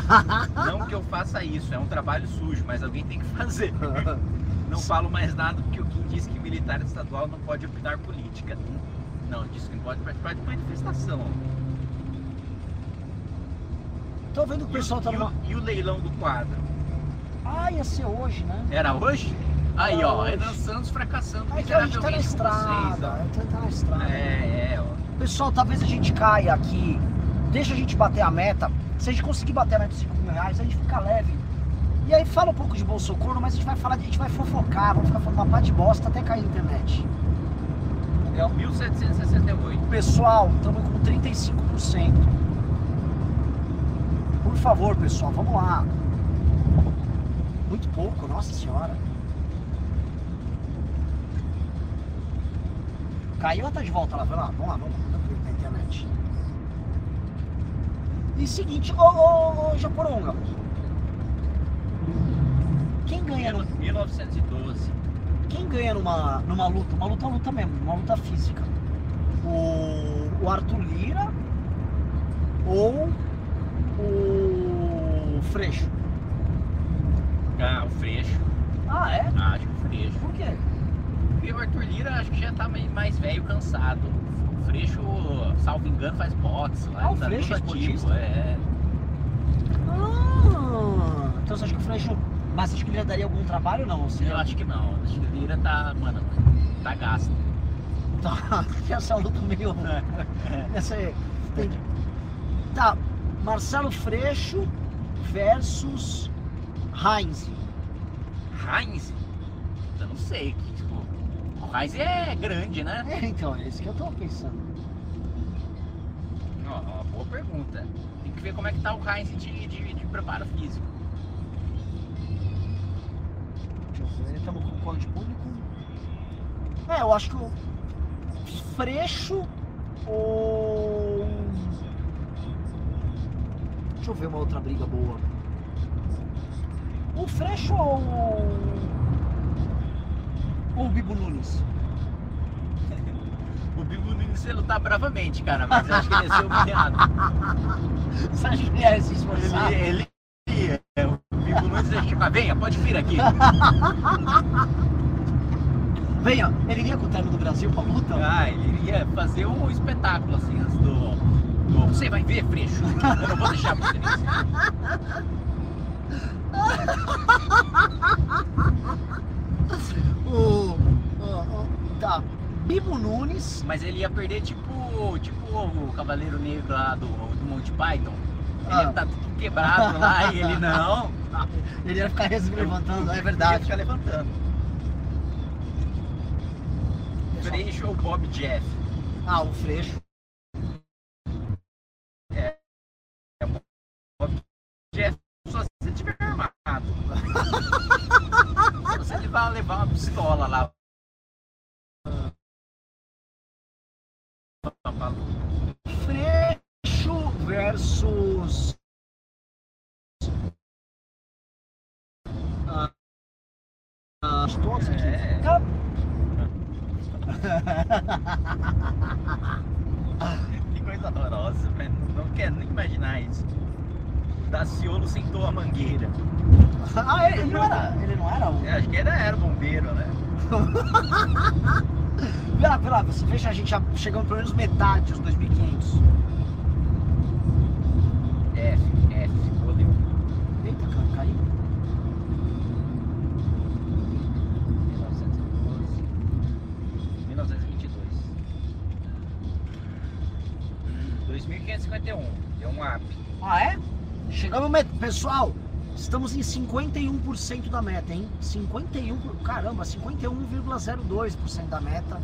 S2: Não que eu faça isso, é um trabalho sujo, mas alguém tem que fazer. Não falo mais nada porque o Kim disse que militar estadual não pode opinar política. Não, disse que não pode participar de manifestação.
S1: Tô vendo que o pessoal tá
S2: e, o,
S1: numa.
S2: e o leilão do quadro?
S1: Ah, ia ser hoje, né?
S2: Era hoje? Aí,
S1: Era
S2: ó,
S1: hoje.
S2: Renan Santos fracassando
S1: É que a gente tá na
S2: vocês,
S1: estrada. gente tá na estrada.
S2: É, é, ó.
S1: Pessoal, talvez a gente caia aqui. Deixa a gente bater a meta. Se a gente conseguir bater a meta de 5 mil reais, a gente fica leve. E aí fala um pouco de Bolsonaro, mas a gente vai falar, a gente vai fofocar, vamos ficar falando uma pá de bosta até cair a internet.
S2: É o 1768.
S1: Pessoal, estamos com 35%. Por favor, pessoal, vamos lá. Muito pouco, nossa senhora. Caiu ou tá de volta lá? Vai lá, vamos lá, vamos lá. Na internet. E seguinte, ô, ô, ô Japoronga. Quem ganha, no,
S2: 1912.
S1: quem ganha numa, numa luta? Uma luta, luta mesmo, uma luta física. O, o Arthur Lira ou o Freixo?
S2: Ah, o Freixo.
S1: Ah, é?
S2: Ah, acho que o Freixo.
S1: Por quê?
S2: E o Arthur Lira acho que já tá meio mais velho, cansado. O Freixo, salvo engano, faz boxe lá.
S1: Ah, o
S2: tá
S1: Freixo é esportista?
S2: É.
S1: Ah, Então você acha que o Freixo. Mas você acha que ele já daria algum trabalho ou não? Ou seja,
S2: Eu acho que não. Acho que o Lira tá, mano, tá gasto.
S1: Tá, essa luta meio. Essa aí. Tá, Marcelo Freixo versus Heinz.
S2: Heinz? Eu não sei. que, Tipo, o Heinz é grande, né?
S1: É, então, é isso que eu tô pensando.
S2: Ó, ó, boa pergunta. Tem que ver como é que tá o Heinz de, de, de preparo físico.
S1: Deixa eu ver, estamos com de público? É, eu acho que o Freixo ou. Deixa eu ver uma outra briga boa. O Freixo ou. Ou o Bibo Nunes?
S2: O Bibo Nunes ia lutar bravamente, cara, mas eu acho que ele ia ser humilhado.
S1: Você acha que ele ia se esforçar?
S2: Ele, ele ia. O Bibo Nunes ia chegar, venha, pode vir aqui.
S1: Venha, ele iria com o terno do Brasil pra luta?
S2: Ah, ele iria fazer um espetáculo assim antes do- Você vai ver, Freixo. Eu não vou deixar você.
S1: O, tá, Bibo Nunes.
S2: Mas ele ia perder tipo, tipo o Cavaleiro Negro lá do, do Monty Python. Ele
S1: Ah.
S2: ia estar tudo quebrado lá e ele não.
S1: Ele ia ficar levantando, é
S2: Ia
S1: verdade.
S2: ficar levantando. Freixo ou Bob Jeff?
S1: Ah, o Freixo.
S2: Tiver armado. se você levar, levar uma pistola lá.
S1: Freixo versus. Ah, ah, de todos aqui.
S2: É. Que coisa horrorosa, velho. Não quero nem imaginar isso. Daciolo sentou a mangueira.
S1: Ah, ele não era. Ele não era o.
S2: Eu acho que era, era bombeiro, né?
S1: Pera, pera, você veja a gente já chegando pelo menos metade dos 2500.
S2: F, F, goleiro.
S1: Eita, cara, caiu.
S2: 1912. 1922. 2551. Deu um up.
S1: Ah, é? Chegamos met... Pessoal, estamos em 51% da meta, hein? 51%. por- Caramba, 51,02% da meta.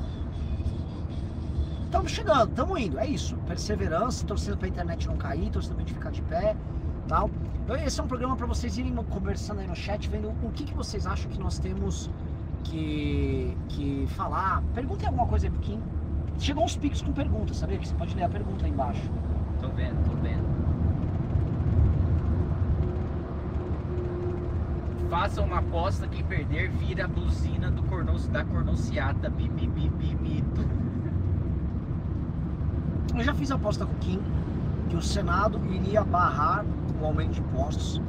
S1: Estamos chegando, estamos indo. É isso. Perseverança, torcendo pra internet não cair, torcendo pra gente ficar de pé. Tal. Então, esse é um programa para vocês irem conversando aí no chat, vendo o que, que vocês acham que nós temos que, que falar. Perguntem alguma coisa aí, porque chegou uns pics com perguntas, sabia? Que você pode ler a pergunta aí embaixo.
S2: Tô vendo, tô vendo. Faça uma aposta que perder vira a buzina do corno, da cornociata. Bi, bi, bi, bi, mito.
S1: Eu já fiz a aposta com o Kim que o Senado iria barrar o aumento de impostos.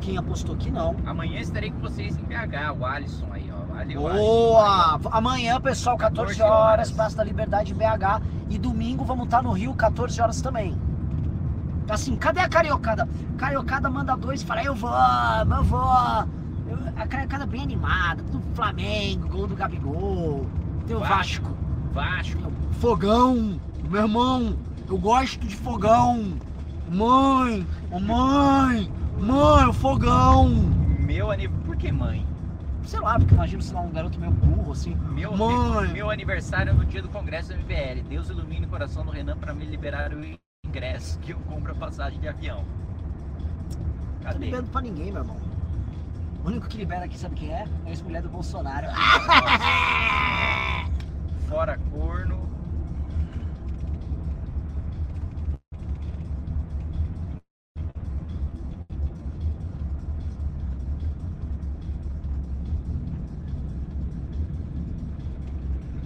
S1: Quem apostou que não.
S2: Amanhã estarei com vocês em BH, o Alisson aí, ó. Ali, o Alisson
S1: Boa! Amanhã, pessoal, 14
S2: 14
S1: horas. Praça da Liberdade em BH. E domingo vamos estar no Rio, 14 horas também. Assim, cadê a cariocada? Cariocada manda dois e fala, eu vou, eu vou. Eu- a cariocada é bem animada, do Flamengo, gol do Gabigol, tem o
S2: Vasco.
S1: Vasco.
S2: Vasco.
S1: Fogão, meu irmão, eu gosto de fogão. Mãe, mãe, mãe, o fogão.
S2: Meu aniversário. Por que mãe?
S1: Sei lá, porque imagino, sei lá, um garoto meio burro, assim.
S2: Meu,
S1: Mãe.
S2: meu aniversário é no dia do congresso do MBL. Deus ilumine o coração do Renan pra me liberar o ingresso que eu compro a passagem de avião.
S1: Não tô
S2: Cadê?
S1: liberando pra ninguém, meu irmão. O único que libera aqui, sabe quem é? É a ex-mulher do Bolsonaro.
S2: Fora corno.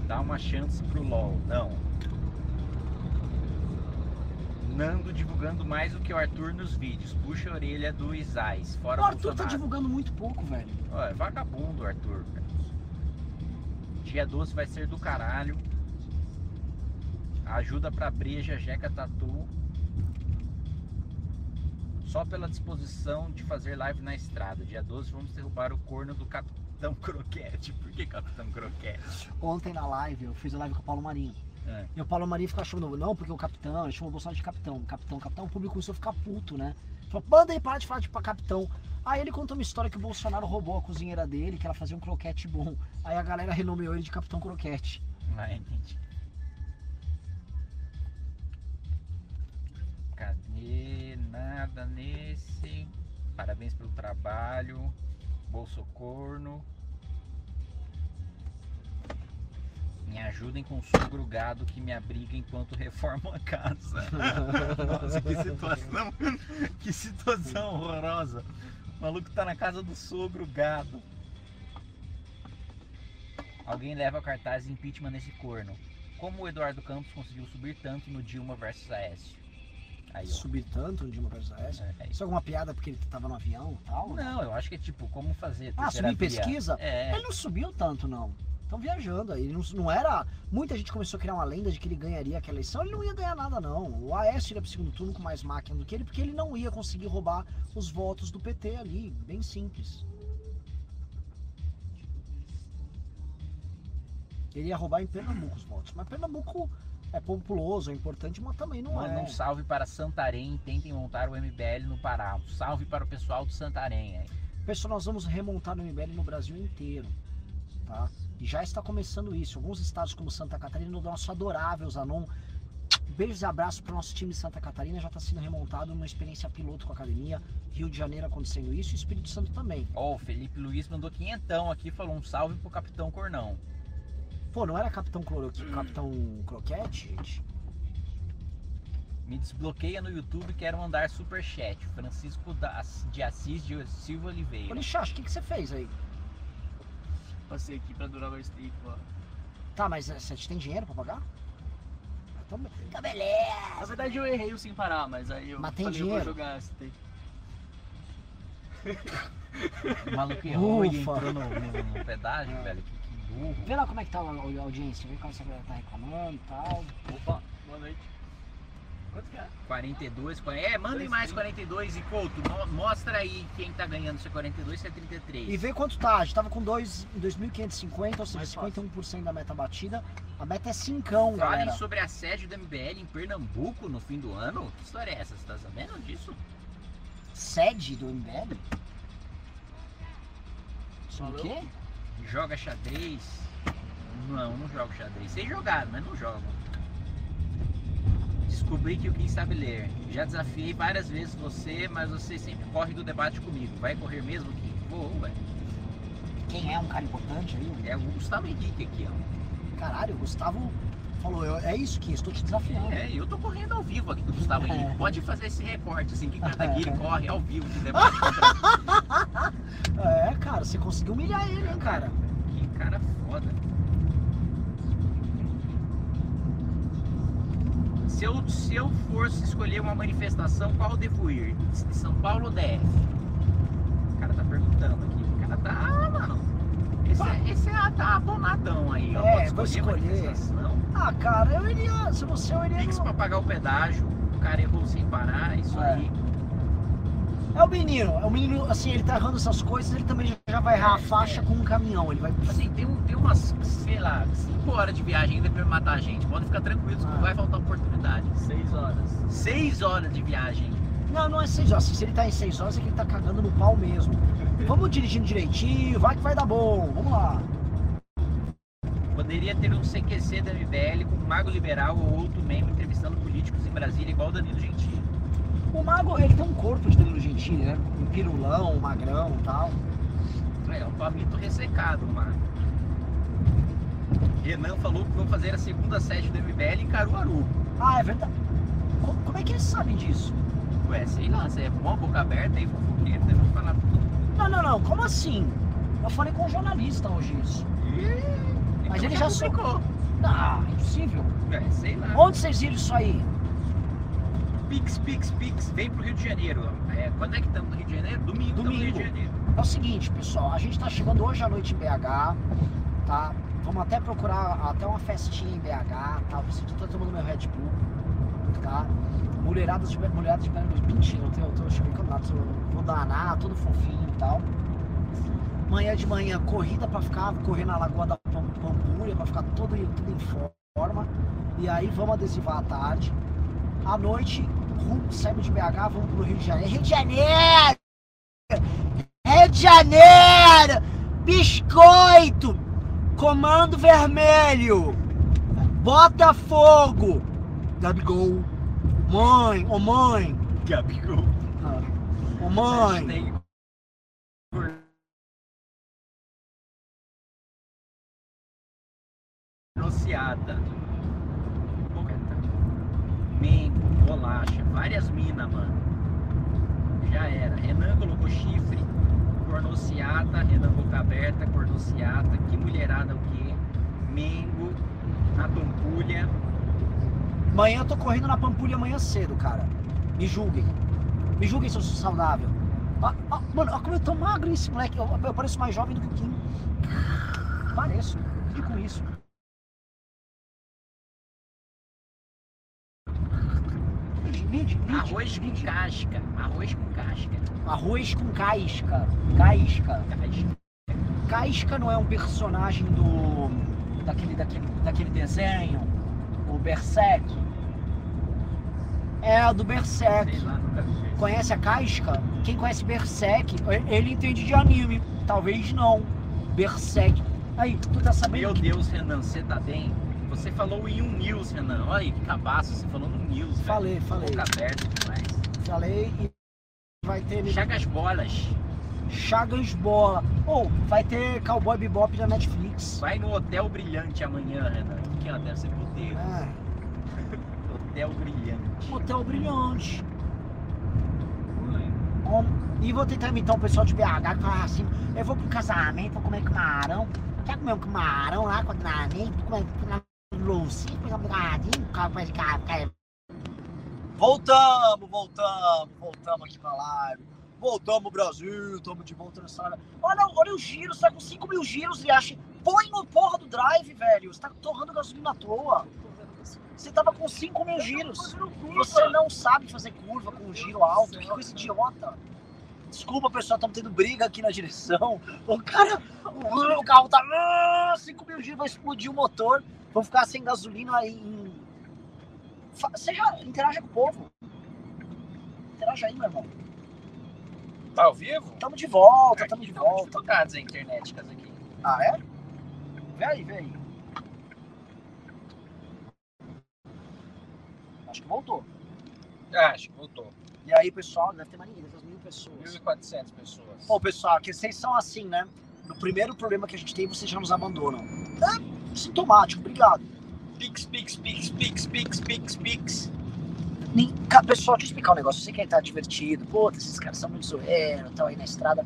S2: Dá uma chance pro LOL. Não. Nando divulgando mais do que o Arthur nos vídeos. Puxa a orelha do Isais. Fora
S1: O Arthur tá
S2: Bolsonaro.
S1: divulgando muito pouco, velho.
S2: Ó, é vagabundo, Arthur. Dia 12 vai ser do caralho. Ajuda pra breja, Jeca Tatu. Só pela disposição de fazer live na estrada. Dia 12 vamos derrubar o corno do Capitão Croquete. Por que Capitão Croquete?
S1: Ontem na live, eu fiz a live com o Paulo Marinho.
S2: É.
S1: E o Paulo Marinho ficou achando, não, porque o capitão, ele chamou o Bolsonaro de capitão, capitão, capitão, o público começou a ficar puto, né? Falou, manda aí, para de falar de pra capitão. Aí ele contou uma história que o Bolsonaro roubou a cozinheira dele, que ela fazia um croquete bom. Aí a galera renomeou ele de Capitão Croquete.
S2: Ah, entendi. Cadê? Nada nesse. Parabéns pelo trabalho. Bolso Me ajudem com o sogro gado que me abriga enquanto reformo a casa. Nossa, que situação. Que situação horrorosa. O maluco tá na casa do sogro gado. Alguém leva cartaz de impeachment nesse corno. Como o Eduardo Campos conseguiu subir tanto no Dilma versus Aécio? Aí, ó.
S1: Subir tanto no Dilma versus Aécio.
S2: É, é isso.
S1: Isso é alguma piada porque ele tava no avião e tal?
S2: Não, eu acho que é tipo, como fazer.
S1: Ah, subir pesquisa?
S2: É.
S1: Ele não subiu tanto, não. Estão viajando aí. Ele não, não era. Muita gente começou a criar uma lenda de que ele ganharia aquela eleição. Ele não ia ganhar nada, não. O Aécio ia pro segundo turno com mais máquina do que ele, porque ele não ia conseguir roubar os votos do PT ali. Bem simples. Ele ia roubar em Pernambuco os votos. Mas Pernambuco é populoso, é importante, mas também não
S2: Manda
S1: é.
S2: um salve para Santarém. Tentem montar o MBL no Pará. Um salve para o pessoal do Santarém. aí.
S1: Pessoal, nós vamos remontar o MBL no Brasil inteiro, tá? E já está começando isso. Alguns estados como Santa Catarina, o nosso adorável Zanon. Beijos e abraços para o nosso time de Santa Catarina, já está sendo remontado numa experiência piloto com a academia. Rio de Janeiro acontecendo isso e Espírito Santo também.
S2: Ó, o Felipe Luiz mandou quinhentão aqui, falou um salve pro Capitão Cornão.
S1: Pô, não era Capitão, Cloro... Capitão Croquete, gente?
S2: Me desbloqueia no YouTube, quero mandar superchat. Francisco da- de Assis de Silva Oliveira.
S1: Ô, Lixacho, o que, que você fez aí?
S3: Passei aqui pra durar mais tempo, ó.
S1: Tá, mas eh, você tem dinheiro pra pagar? Então, tá
S3: Na
S1: beleza.
S3: verdade eu errei o sem parar, mas aí eu
S1: Mas tem
S3: falei, eu
S1: dinheiro?
S3: vou jogar esse tempo.
S2: O maluco errou e entrou no, no- no pedágio, velho. Que, que burro.
S1: Vê lá como é que tá a a audiência, vê como você tá reclamando e tal.
S3: Opa, boa noite. Quanto que é?
S2: 42, 40. É, mandem mais 42 e Couto, mo- mostra aí quem tá ganhando se é 42 se é 33.
S1: E vê quanto tá. A gente tava com dois- 2.550, ou seja,
S3: Mais fácil.
S1: 51% da meta batida. A meta é 5,
S2: Falem
S1: galera.
S2: sobre a sede do MBL em Pernambuco no fim do ano. Que história é essa? Você tá sabendo disso?
S1: Sede do MBL? Sobre o
S3: Falou?
S1: quê?
S2: Joga xadrez? Não, não jogo xadrez. Sei jogar, mas não jogo. Descobri que o quem sabe ler. Já desafiei várias vezes você, mas você sempre corre do debate comigo. Vai correr mesmo, Kim? Vou, ué.
S1: Quem é um cara importante aí?
S2: É o Gustavo Henrique aqui, ó.
S1: Caralho, o Gustavo falou, eu- é isso que estou te desafiando.
S2: É, eu tô correndo ao vivo aqui do Gustavo
S1: É.
S2: Henrique. Pode fazer esse recorte, assim, que Kataguiri corre ao vivo de debate
S1: É, cara, você conseguiu humilhar ele, hein, cara.
S2: Que cara foda. Se eu, se eu fosse escolher uma manifestação, qual eu devo ir? De São Paulo ou DF? O cara tá perguntando aqui. O cara tá. Ah, mano. Esse, é, esse é, tá abonadão aí, ó.
S1: É,
S2: Pode
S1: vou
S2: escolher
S1: escolher.
S2: manifestação.
S1: Ah, cara, eu iria, se você eu iria
S2: Pix
S1: no...
S2: pra pagar o pedágio. O cara errou sem parar, isso
S1: É.
S2: aí.
S1: É o menino, é o menino, assim, ele tá errando essas coisas, ele também já- vai errar a faixa com um caminhão, ele vai...
S2: Assim, tem, um, tem umas, sei lá, 5 horas de viagem ainda pra matar a gente. Podem ficar tranquilos que
S1: Ah.
S2: não vai faltar oportunidade.
S3: Seis horas.
S2: 6 horas de viagem.
S1: Não, não é seis horas, se ele tá em seis horas é que ele tá cagando no pau mesmo. Vamos dirigindo direitinho, vai que vai dar bom, vamos lá.
S2: Poderia ter um CQC da MBL com um mago liberal ou outro membro entrevistando políticos em Brasília, igual o Danilo Gentili.
S1: O Mago, ele tem um corpo de Danilo Gentili, né? Um pirulão, um magrão e tal.
S2: É, um palmito ressecado, mano. Renan falou que vão fazer a segunda sede do MBL em Caruaru.
S1: Ah, é verdade. Co- Como é que eles sabem disso?
S2: Ué, sei lá, você é bom, boca aberta aí, fofoqueiro, deve falar mundo.
S1: Não, não, não, como assim? Eu falei com um jornalista hoje isso. Mas
S2: Então
S1: ele já sou-
S2: publicou.
S1: Ah, impossível.
S2: É, sei lá.
S1: Onde vocês viram isso aí?
S2: Pix, Pix, Pix, vem pro Rio de Janeiro. É, quando é que estamos no Rio de Janeiro? Domingo, no Rio de
S1: Domingo.
S2: Janeiro.
S1: É o seguinte, pessoal, a gente tá chegando hoje à noite em BH, tá? Vamos até procurar até uma festinha em BH, tá? Você tá tomando meu Red Bull. tá? Mulheradas de, mulheradas de Belo Horizonte. Mentira, eu tô, eu tô chavecando lá, vou danar, todo fofinho e tal. Manhã de manhã, corrida pra ficar, correr na Lagoa da Pam- Pampulha, pra ficar todo, tudo em forma. E aí vamos adesivar à tarde. À noite, rumo, saímos de BH, vamos pro Rio de Janeiro. Rio de Janeiro! Rio de Janeiro! Biscoito! Comando Vermelho! Botafogo! Gabigol! Mãe, ô mãe!
S2: Gabigol.
S1: Ô mãe!
S2: Hashtag Mengo, bolacha, várias minas, mano. Já era. Renan colocou chifre, cornociata, Renan boca aberta, cornociata, que mulherada o quê? Mengo, na pampulha.
S1: Amanhã eu tô correndo na Pampulha amanhã cedo, cara. Me julguem. Me julguem se eu sou saudável. Ah, ah, mano, olha como eu tô magro esse moleque. Eu, eu pareço mais jovem do que o Kim. Pareço. Fique com isso. Mide, mide, mide,
S2: Arroz com
S1: mide.
S2: casca, arroz com casca.
S1: Arroz com casca. Casca.
S2: Casca.
S1: Casca não é um personagem do. daquele, daquele, daquele desenho, o Berserk. É, do Berserk. Conhece a Casca? Quem conhece Berserk, ele entende de anime. Talvez não. Berserk. Aí, tu tá sabendo
S2: Meu
S1: que
S2: Deus, Renan, você tá bem? Você falou em um news, Renan. Olha aí, que cabaço, você falou no news. velho.
S1: Falei, falei.
S2: Boca aberta demais.
S1: Falei e vai ter
S2: Chagas bolas.
S1: Chagas Bola. Ou vai ter Cowboy Bebop na Netflix.
S2: Vai no Hotel Brilhante amanhã, Renan. O que é? Deve ser puteiro.
S1: É,
S2: Hotel Brilhante.
S1: Hotel Brilhante. E vou tentar imitar um pessoal de BH que fala assim, eu vou pro casamento, vou comer camarão. Quer comer um camarão lá com a amigo? Vou um um bocadinho, café de café. Voltamos, voltamos, voltamos aqui pra live. Voltamos Brasil, estamos de volta nessa live. Olha, olha o giro, você tá com 5 mil giros, Liache. Põe no porra do drive, velho. Você tá torrando gasolina à toa. Você tava com 5 mil giros. Você não sabe fazer curva com giro alto. Que coisa idiota. Desculpa, pessoal, estamos tendo briga aqui na direção. O cara, o carro tá 5 mil giros, vai explodir o motor. Vou ficar sem gasolina em. Seja, interaja com o povo. Interaja aí, meu irmão.
S2: Tá ao vivo?
S1: Tamo de volta, tamo de volta.
S2: dificuldades a internet aqui.
S1: Ah, é? Vê aí, vê aí. Acho que voltou.
S2: Ah, acho que voltou.
S1: E aí, pessoal, deve ter mais ninguém, deve ter mil pessoas.
S2: 1.400 pessoas.
S1: Pô, pessoal, que vocês são assim, né? No primeiro problema que a gente tem, vocês já nos abandonam. É sintomático, obrigado.
S2: Pix, pix, pix, pix, pix, pix, pix.
S1: Nem- Pessoal, deixa eu explicar um negócio. Eu sei que tá divertido. Pô, esses caras são muito zoeiros, estão aí na estrada.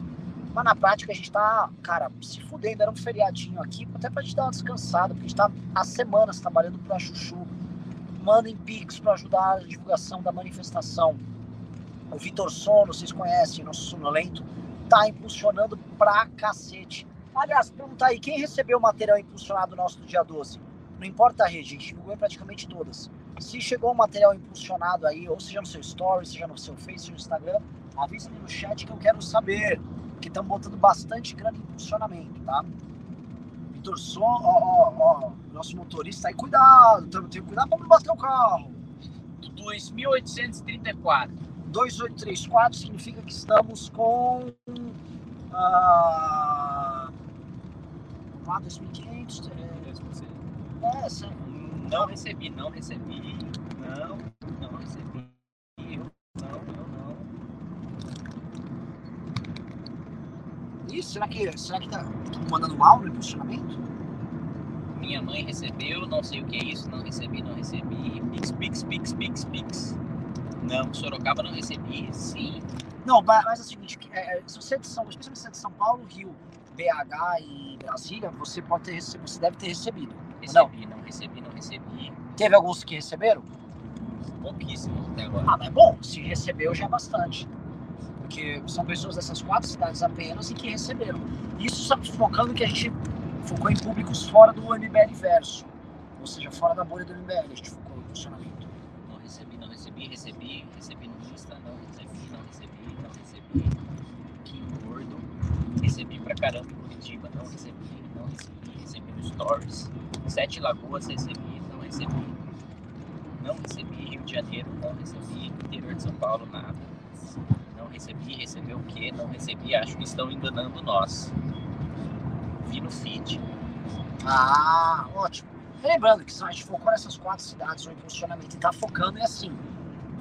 S1: Mas na prática a gente tá, cara, se fudendo. Era um feriadinho aqui, até pra gente dar uma descansada, porque a gente tá há semanas trabalhando pra Chuchu. Mandem Pix pra ajudar a divulgação da manifestação. O Vitor Sono, vocês conhecem, nosso sonolento, tá impulsionando pra cacete. Aliás, pergunta aí, quem recebeu o material impulsionado nosso do dia 12? Não importa a rede, a gente divulgou em praticamente todas. Se chegou um material impulsionado aí, ou seja no seu story, seja no seu Face, no Instagram, avisa no chat que eu quero saber. Que estão botando bastante grana em impulsionamento, tá? Vitor Som, ó, ó, ó, nosso motorista aí, cuidado, tem que cuidado pra não bater o carro.
S2: 2.834.
S1: 2834 significa que estamos com. Ah, lá 2.500. É, é,
S2: Não recebi, não recebi. Não, não recebi. Não, não, não.
S1: Ih, será que, será que tá mandando mal no impulsionamento?
S2: Minha mãe recebeu, não sei o que é isso, não recebi, não recebi. Pix, pix, pix, pix, pix. Não, Sorocaba não recebi, sim.
S1: Não, mas é o seguinte, é, é, se você é de São, especialmente se você é de São Paulo, Rio, BH e Brasília, você pode ter recebido, você deve ter recebido.
S2: Recebi, não recebi, não recebi.
S1: Teve alguns que receberam?
S2: Pouquíssimos até agora.
S1: Ah, mas bom, se recebeu já é bastante. Porque são pessoas dessas quatro cidades apenas e que receberam. Isso só focando que a gente focou em públicos fora do MBL verso. Ou seja, fora da bolha do MBL, a gente focou no funcionamento.
S2: Não recebi, recebi, recebi, recebi no Insta, não recebi, não recebi, não recebi. Que gordo. Recebi pra caramba em Curitiba, não recebi, não recebi, recebi no Stories. Sete Lagoas, recebi, não recebi. Não recebi, Rio de Janeiro, não recebi, interior de São Paulo, nada. Não recebi, recebeu o quê? Não recebi, acho que estão enganando nós. Vi no feed.
S1: Ah, ótimo. Lembrando que a gente focou nessas quatro cidades, o impulsionamento, e tá focando é assim.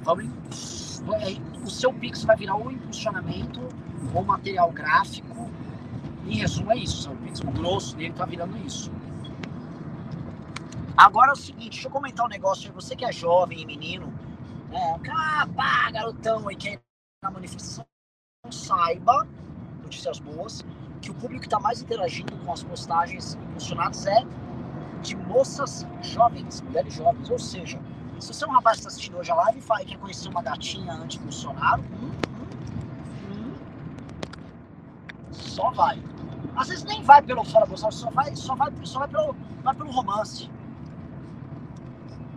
S1: É, o seu Pix vai virar ou impulsionamento ou material gráfico. Em resumo, é isso. O Pix, o grosso dele tá virando isso. Agora é o seguinte, deixa eu comentar um negócio aí. Você que é jovem e menino, né? Ah, pá, garotão aí, quer ir na manifestação, saiba, notícias boas, que o público que está mais interagindo com as postagens impulsionadas é de moças jovens, mulheres jovens. Ou seja, se você é um rapaz que está assistindo hoje a live e quer conhecer uma gatinha anti-Bolsonaro, hum, hum, hum, só vai. Às vezes nem vai pelo fora Bolsonaro, só vai, só vai, só vai, pelo, vai pelo romance.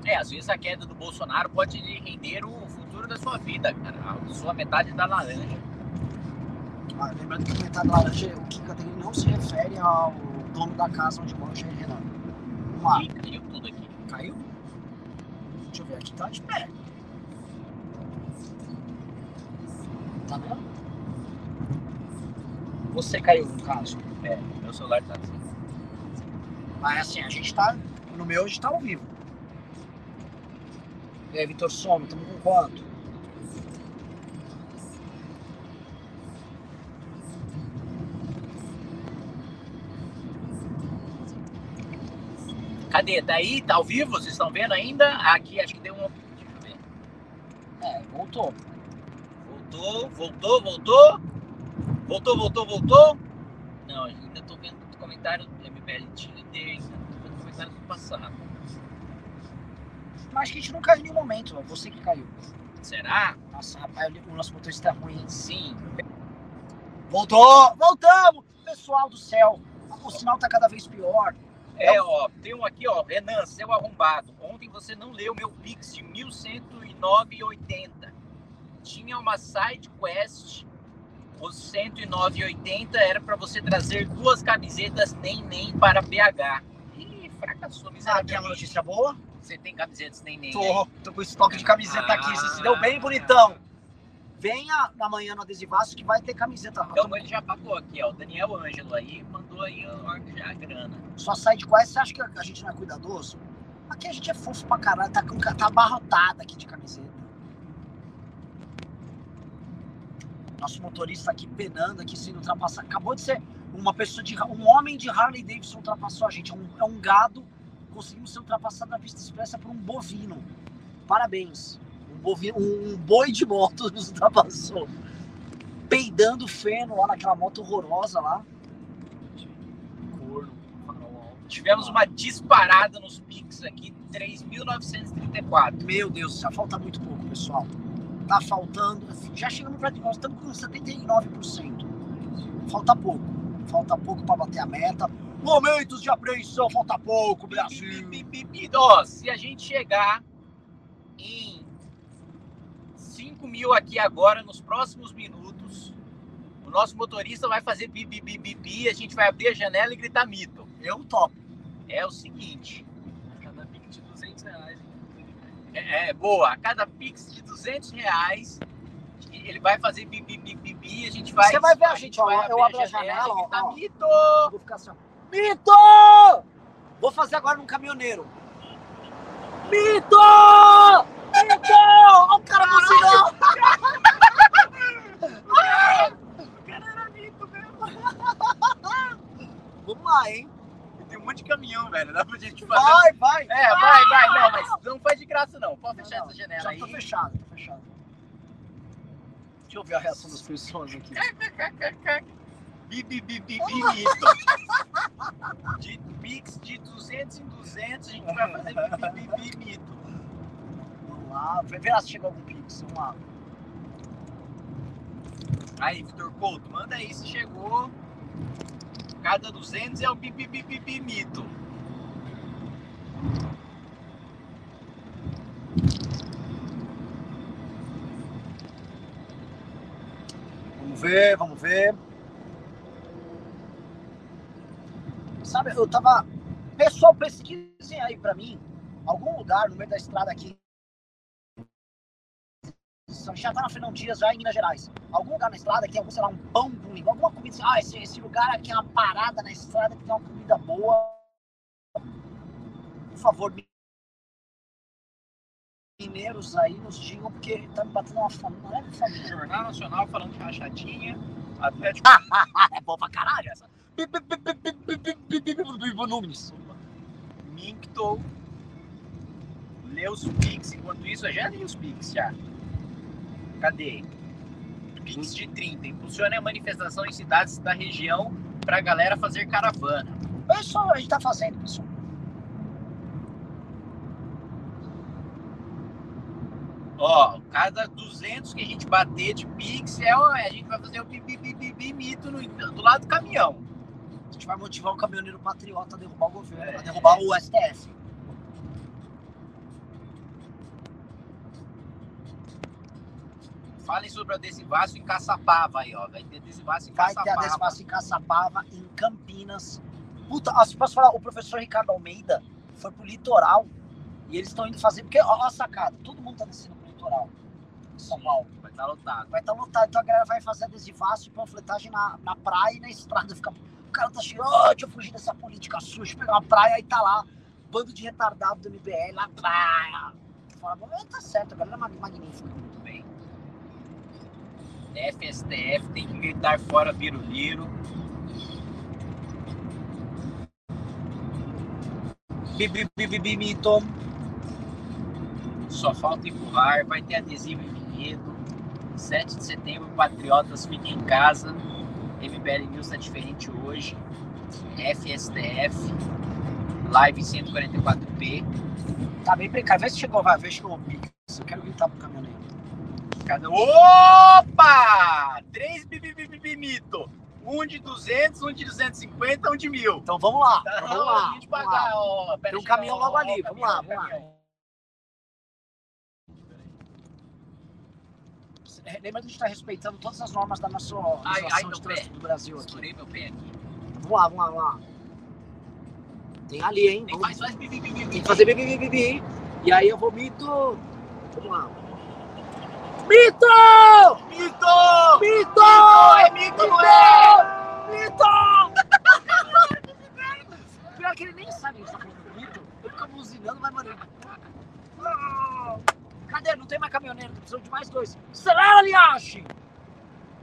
S2: É, às vezes a queda do Bolsonaro pode render o futuro da sua vida, cara. A sua metade da laranja.
S1: Ah, lembrando que metade da laranja, o Kika não se refere ao dono da casa onde mora o Renan.
S2: Vamos Ih, caiu tudo aqui.
S1: Caiu? Aqui, tá de pé. Tá vendo? Você caiu no caso.
S2: É, meu celular tá assim.
S1: Mas assim, a gente tá. No meu a gente tá ao vivo. E aí, Vitor Sono, estamos com quanto?
S2: Cadê? Tá aí? Tá ao vivo? Vocês estão vendo ainda? Aqui acho que deu um. Deixa eu ver.
S1: É, voltou.
S2: Voltou, voltou, voltou. Voltou, voltou, voltou. Não, ainda tô vendo comentário do MBL ainda tô vendo comentário do passado.
S1: Mas a gente não caiu em nenhum momento, você que caiu.
S2: Será?
S1: Nossa, rapaz, o nosso motorista é ruim.
S2: Sim.
S1: Voltou! Voltamos! Pessoal do céu, o sinal tá cada vez pior.
S2: É, ó, tem um aqui, ó, Renan, seu arrombado. Ontem você não leu meu Pix de 1109,80. Tinha uma side quest, os 109,80 era para você trazer duas camisetas nem nem para BH. Ih, fracassou,
S1: Ah, que é uma notícia boa?
S2: Você tem camisetas nem nem?
S1: Tô, tô com estoque de camiseta aqui. Você se deu bem, bonitão. Venha amanhã no adesivaço que vai ter camiseta.
S2: Então ele já pagou aqui, ó. O Daniel Ângelo aí mandou aí a, a grana.
S1: Só sai de quase, você acha que a gente não é cuidadoso? Aqui a gente é fofo pra caralho, tá, tá abarrotado aqui de camiseta. Nosso motorista aqui penando, aqui sendo ultrapassado. Acabou de ser uma pessoa de. Um homem de Harley Davidson ultrapassou a gente. É um, é um gado conseguimos ser ultrapassados na pista expressa por um bovino. Parabéns. Um, bovino, um, um boi de moto nos ultrapassou. Peidando feno lá naquela moto horrorosa lá.
S2: Tivemos uma disparada nos Pix aqui, 3.934.
S1: Meu Deus, já falta muito pouco, pessoal. Tá faltando. Já chegamos para nós estamos com 79%. Falta pouco. Falta pouco para bater a meta. Momentos de apreensão, falta pouco, Brasil.
S2: Ó, se a gente chegar em 5 mil aqui agora, nos próximos minutos, o nosso motorista vai fazer bibi, bibi, bibi, a gente vai abrir a janela e gritar mito.
S1: Eu topo.
S2: É o seguinte.
S3: A cada pix de 200 reais.
S2: É, é, boa. A cada pix de 200 reais, ele vai fazer bibi, bibi, bibi, a gente vai...
S1: Você vai ver a gente, ó, eu abro a janela, ó,
S2: ó.
S1: Mito! Vou ficar assim, ó. Mito! Vou fazer agora num caminhoneiro. Mito! Mito! Olha o cara no sinal!
S2: O cara era mito mesmo.
S1: Vamos lá, hein?
S2: Monte de caminhão, velho. Dá pra gente fazer.
S1: Vai, vai!
S2: É, vai, vai. Não, mas não faz de graça, não. Pode fechar
S1: Não,
S2: essa janela
S1: Já
S2: aí.
S1: tô fechado, tô fechado. Deixa eu ver a reação das pessoas aqui.
S2: Bi, bi, bi, bi, bi, mito. De Pix de 200 em 200, a gente vai fazer bi, bi, bi, bi, mito.
S1: Vamos lá. Vê lá se chegou algum pix. Vamos lá.
S2: Aí, Vitor Couto, manda aí se chegou cada 200 é o pipipipipimito.
S1: Vamos ver, vamos ver. Sabe, eu tava. Pessoal, pesquisem aí pra mim algum lugar no meio da estrada aqui. Já tá na Fernão Dias, já em Minas Gerais. Algum lugar na estrada que tem algum, sei lá, um pão com língua, alguma comida assim. Ah, esse, esse lugar aqui é uma parada na estrada que tem uma comida boa. Por favor, mineiros aí nos digam, porque tá me batendo uma fome. Não é fome.
S2: Jornal Nacional falando de rachadinha. Atlético
S1: é bom pra caralho essa. Nunes.
S2: Mincto. Lê os Pix. Enquanto isso, eu já li os Pix já. Cadê? Pix de 30. Impulsione a manifestação em cidades da região pra galera fazer caravana.
S1: É só a gente tá fazendo, pessoal.
S2: Ó, cada 200 que a gente bater de Pix, é, a gente vai fazer o bibi mito no, do lado do caminhão.
S1: A gente vai motivar o caminhoneiro patriota a derrubar o governo,
S2: É.
S1: a derrubar o STF.
S2: Falem sobre o adesivaço em Caçapava aí, ó. Vai ter adesivaço em
S1: Vai ter
S2: Caçapava.
S1: a despaço em Caçapava, em Campinas. Puta, ah, se posso falar, o professor Ricardo Almeida foi pro litoral e eles estão indo fazer, porque, ó, ó a sacada, todo mundo tá descendo pro litoral de São Paulo.
S2: Vai estar lotado.
S1: Vai estar lotado, então a galera vai fazer adesivaço e panfletagem na, na praia e na estrada. Fica, o cara tá chegando, oh, deixa eu fugir dessa política suja, pegar uma praia, aí tá lá, bando de retardado do MBL, na praia. Fala, "Bom, tá certo, a galera é mag- magnífica.
S2: Bem. FSTF tem que gritar fora Biruliro.
S1: Bibi, bibi, bibi, mito.
S2: Só falta empurrar. Vai ter adesivo em Vinhedo. 7 de setembro, Patriotas, fiquem em casa. MBL News tá diferente hoje. FSTF. Live 144p.
S1: Tá bem precário. Vê se chegou, vai, vê se chegou o Pix. Eu quero gritar pro caminhoneiro.
S2: Cada... Opa! Três bibibibimito. Um de 200, um de 250, um de mil.
S1: Então vamos lá,
S2: Tá,
S1: vamos lá. Vamos lá.
S2: ó. pera
S1: Tem um caminhão logo
S2: ó,
S1: ali, vamos lá,
S2: caminhão,
S1: vamos lá. Lembra que a gente tá respeitando todas as normas da nossa
S2: ai,
S1: de trânsito do Brasil aqui.
S2: Estourei meu pé aqui.
S1: Vamos lá, vamos lá, vamos lá. Tem ali, hein?
S2: Tem
S1: Vamos-
S2: faz.
S1: Tem que fazer bibi, bibi, bibi. E aí eu vou mito. Vamos lá. Mito!
S2: Mito!
S1: Mito!
S2: É mito, não é?
S1: Mito! Pior que ele nem sabe que está falando do mito. Ele fica buzinando, vai mandando. Cadê? Não tem mais caminhoneiro, precisamos de mais dois. Acelera, Liache!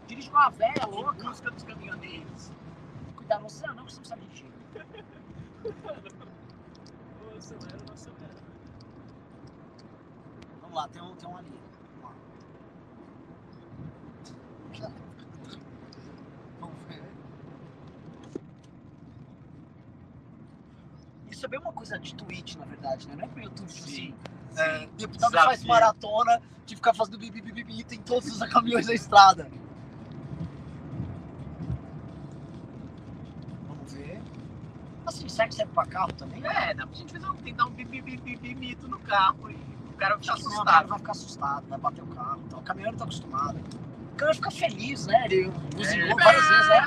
S1: Dirige com uma velha louca.
S2: Busca dos caminhoneiros.
S1: Cuidado, não acelera não, que você não sabe dirigir.
S3: Acelera, não acelera.
S1: Vamos lá, tem um, tem um ali. Vamos lá. Vamos ver. Isso é bem uma coisa de tweet, na verdade, né? Não é pro YouTube, tipo assim. É, deputado
S2: Desafio.
S1: faz maratona de ficar fazendo bibi, bibi, bibi, tem todos os caminhões da estrada. Vamos ver. Assim, será que serve pra carro também?
S2: É, dá pra gente fazer um, tentar um bibibibimito no carro e o cara vai ficar
S1: não, o cara
S2: assustado.
S1: vai ficar assustado, vai bater o carro. Então, o caminhoneiro tá acostumado. O cara fica feliz, né? Ele buzinou
S2: É.
S1: várias vezes, né?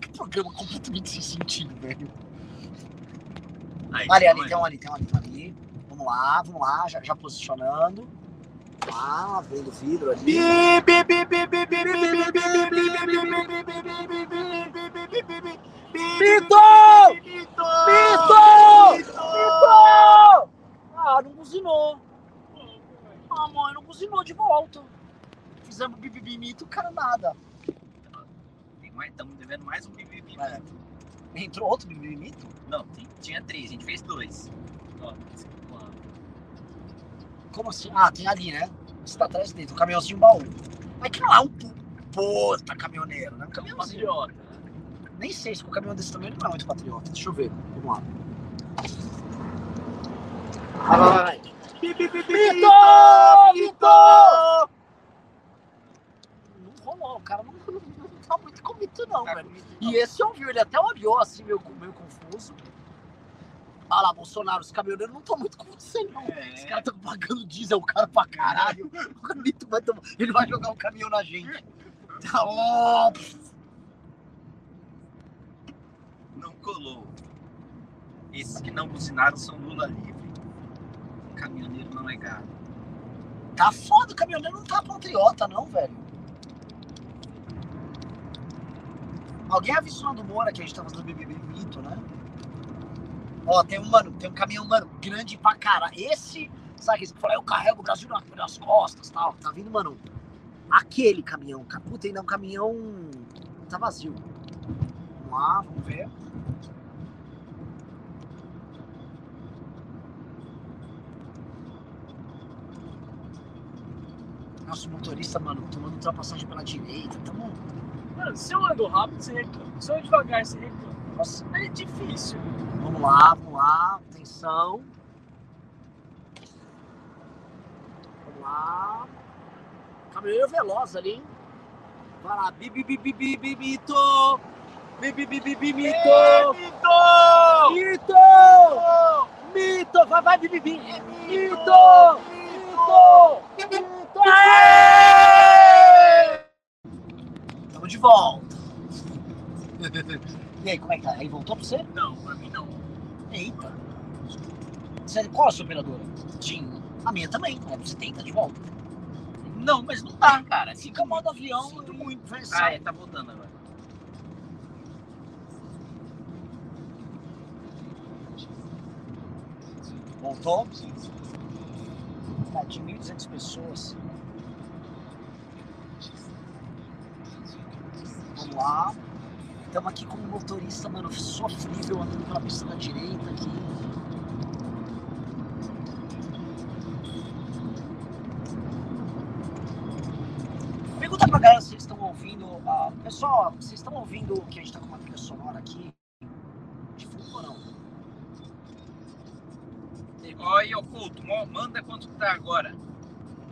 S1: Que programa completamente sem sentido, velho.
S2: Aí,
S1: Ali, ali, tem um ali, tem um ali, tem um ali. Vamos lá, vamos lá, já, já posicionando. Ah, vendo o vidro ali. Mito! Mito! Mito! Ah, não buzinou. Ah, mãe, não buzinou de volta. Fizemos bibibi mito, cara, nada.
S2: Tem mais, estamos devendo mais um bibibi.
S1: É. Entrou outro bibibi mito?
S2: Não, tem- tinha três, a gente fez dois.
S3: Ó.
S1: Como assim? Ah, tem ali, né? Você tá atrás dele, um caminhãozinho baú. Mas que não é um pu- puta caminhoneiro, né? Um caminhãozinho. Nem sei se com um caminhão desse tamanho não é muito patriota. Deixa eu ver. Vamos lá. Vai, vai, vai! Mito! Não rolou, o cara não, não, não tá muito com mito, não,
S2: Tá
S1: velho. E esse ouviu, ele até olhou assim, meio, meio confuso. Olha lá, Bolsonaro, os caminhoneiros não estão muito com você, não.
S2: É.
S1: Os caras estão pagando diesel caro pra caralho. O Mito vai tomar- Ele vai jogar um caminhão na gente. Tá, ó,
S4: Não colou. Esses que não buzinaram são Lula livre. Caminhoneiro não é gado.
S1: Tá foda, o caminhoneiro não tá patriota, não, velho. Alguém avisou do Moura que a gente tá fazendo BBB mito, né? Ó, tem um, mano, tem um caminhão, mano, grande pra caralho. Esse, sabe esse que fala, eu carrego o Brasil nas, costas tal. Tá vindo, mano, aquele caminhão, cara. Puta, ainda é um caminhão. Tá vazio. Vamos lá, vamos ver. Nosso motorista, mano, tomando ultrapassagem pela direita. Tamo.
S3: Mano, se eu ando rápido, você reclama. Se eu ando devagar, você reclama.
S1: Nossa,
S3: É difícil.
S1: vamos lá, vamos lá. Atenção. Vamos lá. Caminhoneiro veloz ali, hein? Vai lá, bibi, bibi, bibi, bibito! Bibi, bibi, bibito!
S3: Mito!
S1: Mito! Mito! Vai, vai, bibi, bibi! Mito! Mito! Mito! Aê! Tamo de volta. E aí, como é que tá? Aí voltou pra você?
S2: Não, pra mim não.
S1: Eita. Você, qual a sua operadora?
S2: Tim.
S1: A minha também. É, você tenta de volta.
S2: Não, mas não dá, cara.
S1: Fica modo avião
S2: Sinto muito. Ah, é, tá voltando agora.
S1: Voltou? Tá, de 1.200 pessoas. Vamos lá. Estamos aqui com um motorista, mano, sofrível, andando pela pista da direita aqui. Pergunta pra galera se eles estão ouvindo. ah, pessoal, vocês estão ouvindo que a gente tá com uma trilha sonora aqui? De fundo ou não?
S4: Olha, ô Couto, mo- manda quanto tá agora.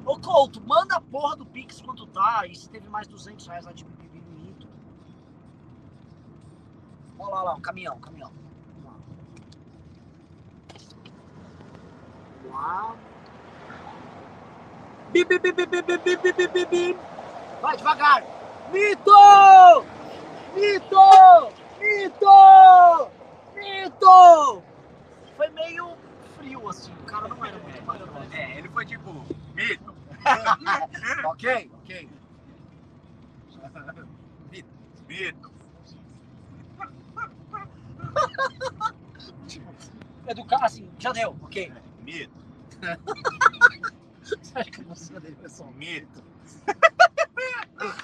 S1: Ô Couto, manda a porra do Pix quanto tá e se teve mais 200 reais lá de bibi bonito. Olha lá, lá, um caminhão, um caminhão. Vamos lá. Bi, bi, bi, bi, bi, bi, bi. Vai devagar. Mito! Mito! Mito! Mito! Foi meio frio assim, o cara não era muito bacana.
S4: É, ele foi tipo, mito.
S1: Ok, ok.
S4: Mito.
S1: Tipo, educar assim, já deu, ok.
S4: Mito.
S1: Você acha que a música dele foi só um
S4: Mito.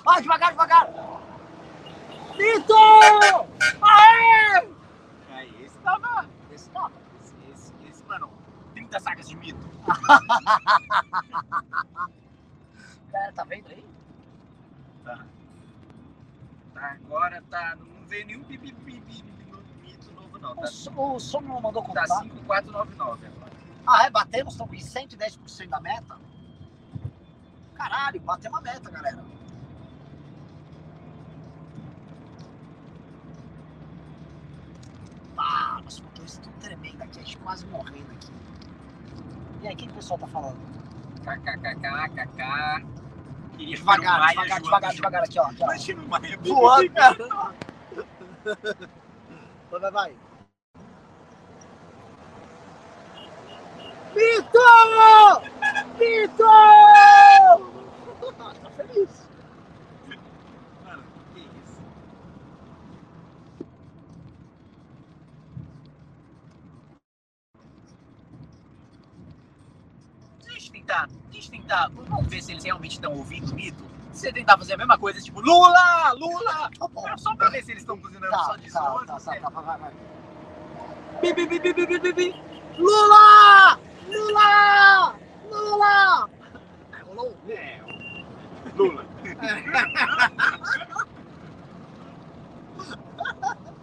S1: Vai, devagar, devagar! Mito! Aê!
S4: Aí, esse tava.
S1: Esse tá.
S4: Esse, esse, esse, mano, 30 sacas de mito.
S1: Galera, tá vendo aí?
S4: Tá, agora tá. Não veio nenhum pipi, pipi, pipi no mito novo, não.
S1: O,
S4: Tá,
S1: o som não mandou
S4: tá
S1: contar.
S4: 5499 agora.
S1: Ah, é? Batemos? Estamos em 110% da meta? Caralho, batemos a meta, galera. Ah, nossa motorista tão tremendo aqui, a gente quase morrendo aqui. E aí, o que, que o pessoal tá falando?
S4: KKKKKK. Queria
S1: Devagar,
S4: Maia
S1: devagar, devagar, devagar aqui, ó. Aqui, ó.
S4: Imagina o Maia
S1: Voando, cara. Vai, vai, vai. Mito! Mito! Tá feliz.
S4: Mano, que isso?
S2: Deixa eu tentar, deixa eu tentar. Vamos ver se eles realmente estão ouvindo o mito. Se você tentar fazer a mesma coisa, tipo, Lula! Lula!
S1: Tá.
S2: Só pra ver se eles estão buzinando
S1: Tá,
S2: só de
S1: tá,
S2: som.
S1: tá, tá, tá, vai, vai, vai. Bi, bi, bi, bi, bi, bi, bi, bi. Lula! Lula! Lula! É,
S4: Lula.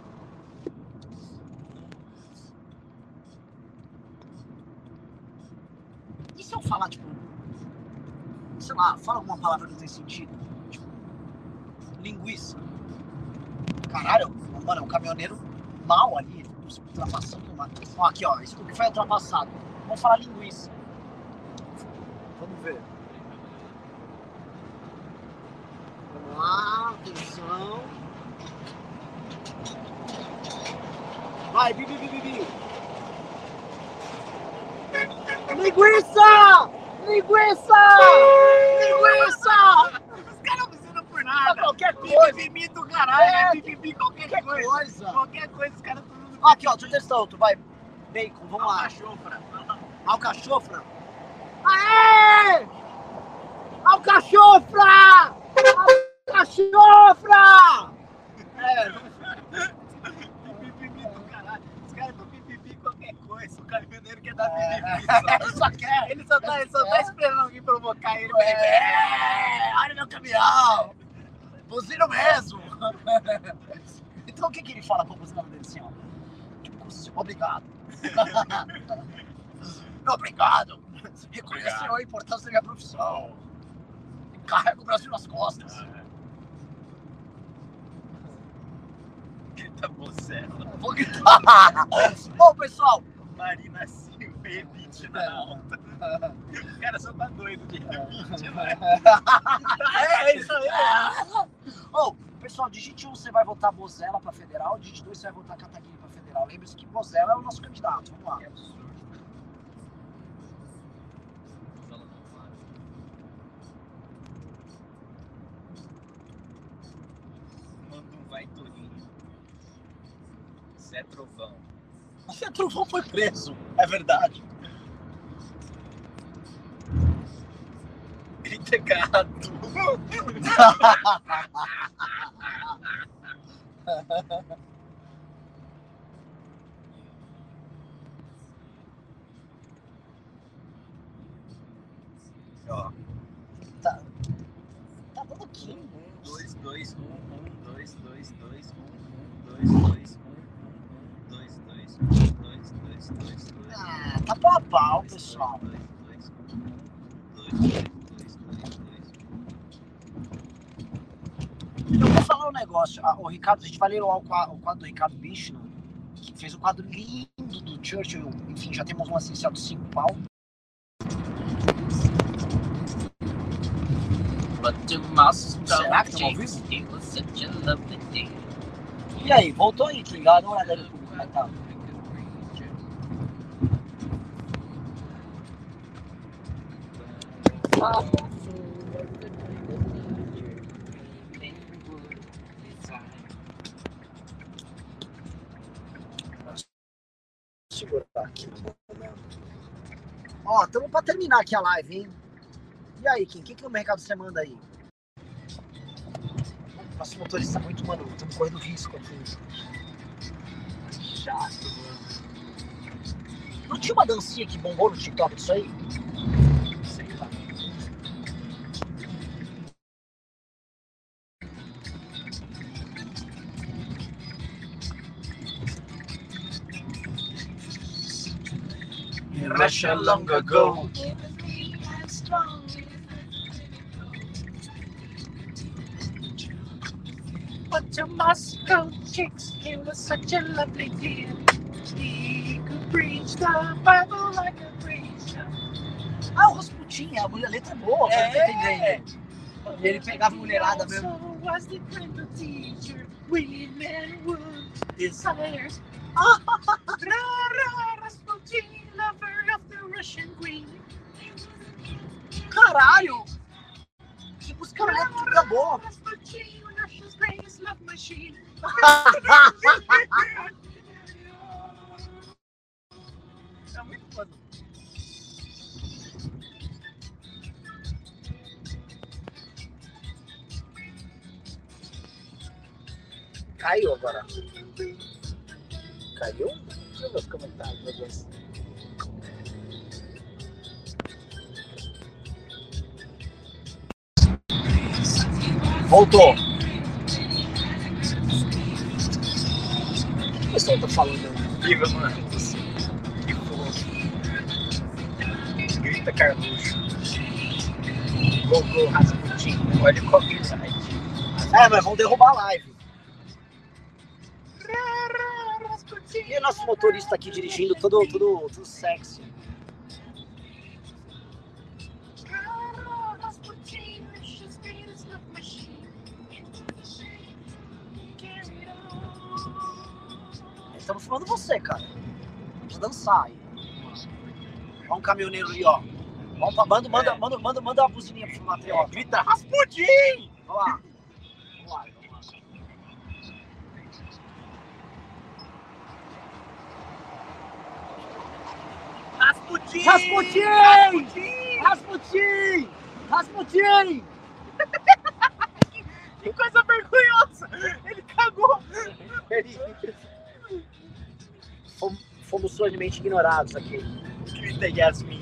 S1: E se eu falar, tipo, sei lá, fala alguma palavra que não tem sentido? Tipo, linguiça. Caralho, mano, é um caminhoneiro mal ali. ultrapassando Matheus. Ó, aqui, ó. Scooby foi ultrapassado. Vamos falar linguiça. Vamos ver. Vamos lá, atenção. Vai, bi, bi, bi, bi, bi. Linguiça! Linguiça! Linguiça!
S2: Os caras não precisam por
S1: Pra
S2: nada.
S1: qualquer coisa.
S2: Pipipi do caralho,
S1: É,
S2: é pipipi qualquer
S1: Qualquer
S2: coisa.
S1: coisa.
S2: Qualquer coisa, os caras estão dando
S1: Outro. Vai. Bacon, vamos lá.
S2: cachofra.
S1: Alcachofra. Aê! Alcachofra! Alcachofra! É,
S2: Pipipi do caralho. Os caras estão pipipi qualquer coisa. O caminhoneiro quer dar
S1: É.
S2: pipipi.
S1: só quer.
S2: Ele só tá, ele só tá esperando alguém provocar ele. pra ele-
S1: É, olha meu caminhão. Buzino mesmo. Então o que, que ele fala pra buzina dele assim, ó? Tipo, assim, obrigado. obrigado. Reconheceu a importância da minha profissão. Carrega o Brasil nas costas.
S2: Grita você.
S1: Vou gritar. Bom, pessoal,
S2: Marina Silva e Evite na alta. O cara só tá doido de Evite, né?
S1: É isso aí. Ô, pessoal, digite 1 você vai votar Bozella pra federal, digite 2 você vai votar Kataguiri pra federal. Lembre-se que Bozella é o nosso candidato. Vamos lá.
S2: Manda um vai Torinho. Zé Trovão.
S1: Zé Trovão foi preso, é verdade.
S2: Integrado. É Ó.
S1: Tá. Tá dando
S2: 15. 2, 2, 1, 1, 2, 2, 2, 1, 1, 2, 2.
S1: Ah, tá pau a pau, pessoal.
S2: Um.
S1: Eu vou falar um negócio. Ah, o Ricardo, a gente vai ler o qua- o quadro do Ricardo Bichno, que fez um quadro lindo do Churchill. Enfim, já temos um essencial de 5 pau. Será que tamo ao
S2: chase. It was such a lovely day.
S1: E aí, voltou aí, tá aqui. Ó, estamos para terminar aqui a live, hein? E aí, Kim, o que, que o mercado você manda aí? Nosso motorista tá muito, mano, estamos correndo risco aqui. Chato, mano. Não tinha uma dancinha que bombou no TikTok disso aí?
S2: Russia long ago. But your Moscow chicks, it was such a lovely deal. He could preach the Bible like a preacher.
S1: Ah, o Rasputin, a mulher- letra é boa, você tá entendendo? E ele pegava mulherada mesmo.
S2: Also was the kind of teacher women would desire. Rara Rasputin, lover Russian queen.
S1: Caralho! Que música elétrica boa!
S2: Rasputin, Russia's greatest love machine. É muito foda.
S1: Caiu agora. Caiu? Deixa eu ver os comentários, meu Deus. Voltou. O o pessoal tá falando?
S2: Viva, mano. Que fofo. Grita Carluxo.
S1: Voltou, Rasputin.
S2: Olha o copyright.
S1: É, mas vão derrubar a live.
S2: Rara Rasputin,
S1: nosso motorista aqui dirigindo, todo, todo, todo sexy. Você, cara. Precisa dançar aí. Olha um caminhoneiro ali, ó. Vamos pra, manda, manda,
S2: É.
S1: manda, manda, manda a buzininha pro Matriota.
S2: Grita Rasputin!
S1: Vamos lá. Vamos lá.
S2: Rasputin!
S1: Rasputin! Rasputin! Rasputin!
S2: Que coisa vergonhosa! Ele cagou!
S1: Fomos, fomos solenemente ignorados aqui.
S2: Grita Yasmin.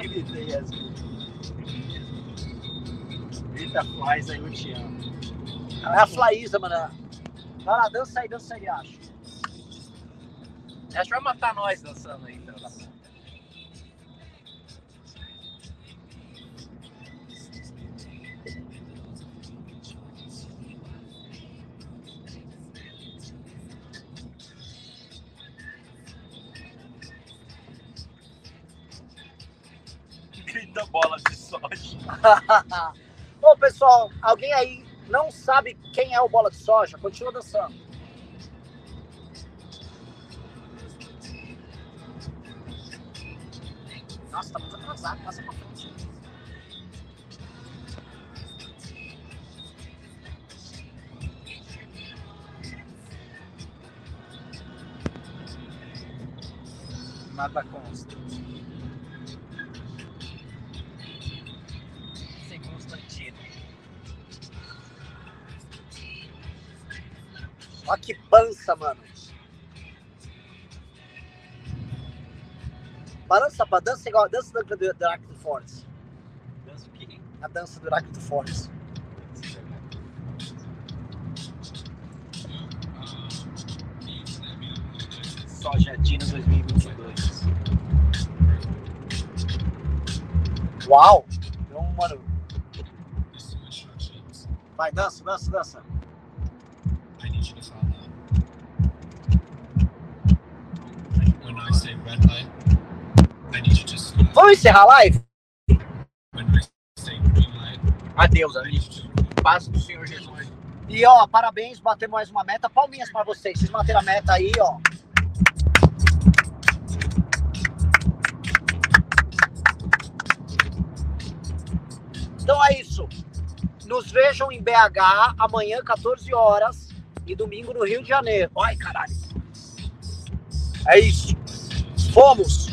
S2: Grita Yasmin. Grita Flies aí, eu te amo.
S1: É a Flaísa, mano. Vai lá, dança aí, dança aí, acho.
S5: Acho que vai matar nós dançando aí, filho
S1: Ô, pessoal, alguém aí não sabe quem é o Bola de Soja? Continua dançando. Nossa, tá muito atrasado, passa pra frente.
S2: Nada
S1: Pra dança igual a dança do, do, do Heráclito Fortes.
S2: Dança o quê?
S1: A dança do Heráclito Fortes.
S2: Soja Dino 2022.
S1: Uau! Então, mano. Vai, dança, dança, dança. Encerrar a live?
S5: Adeus,
S6: I
S5: amigo.
S6: need you to
S5: Paz do Senhor Jesus.
S1: E ó, parabéns, batemos mais uma meta. Palminhas pra vocês. Vocês bateram a meta aí, ó. Então é isso. Nos vejam em BH amanhã, 14 horas. E domingo no Rio de Janeiro. Ai, caralho. É isso. Fomos.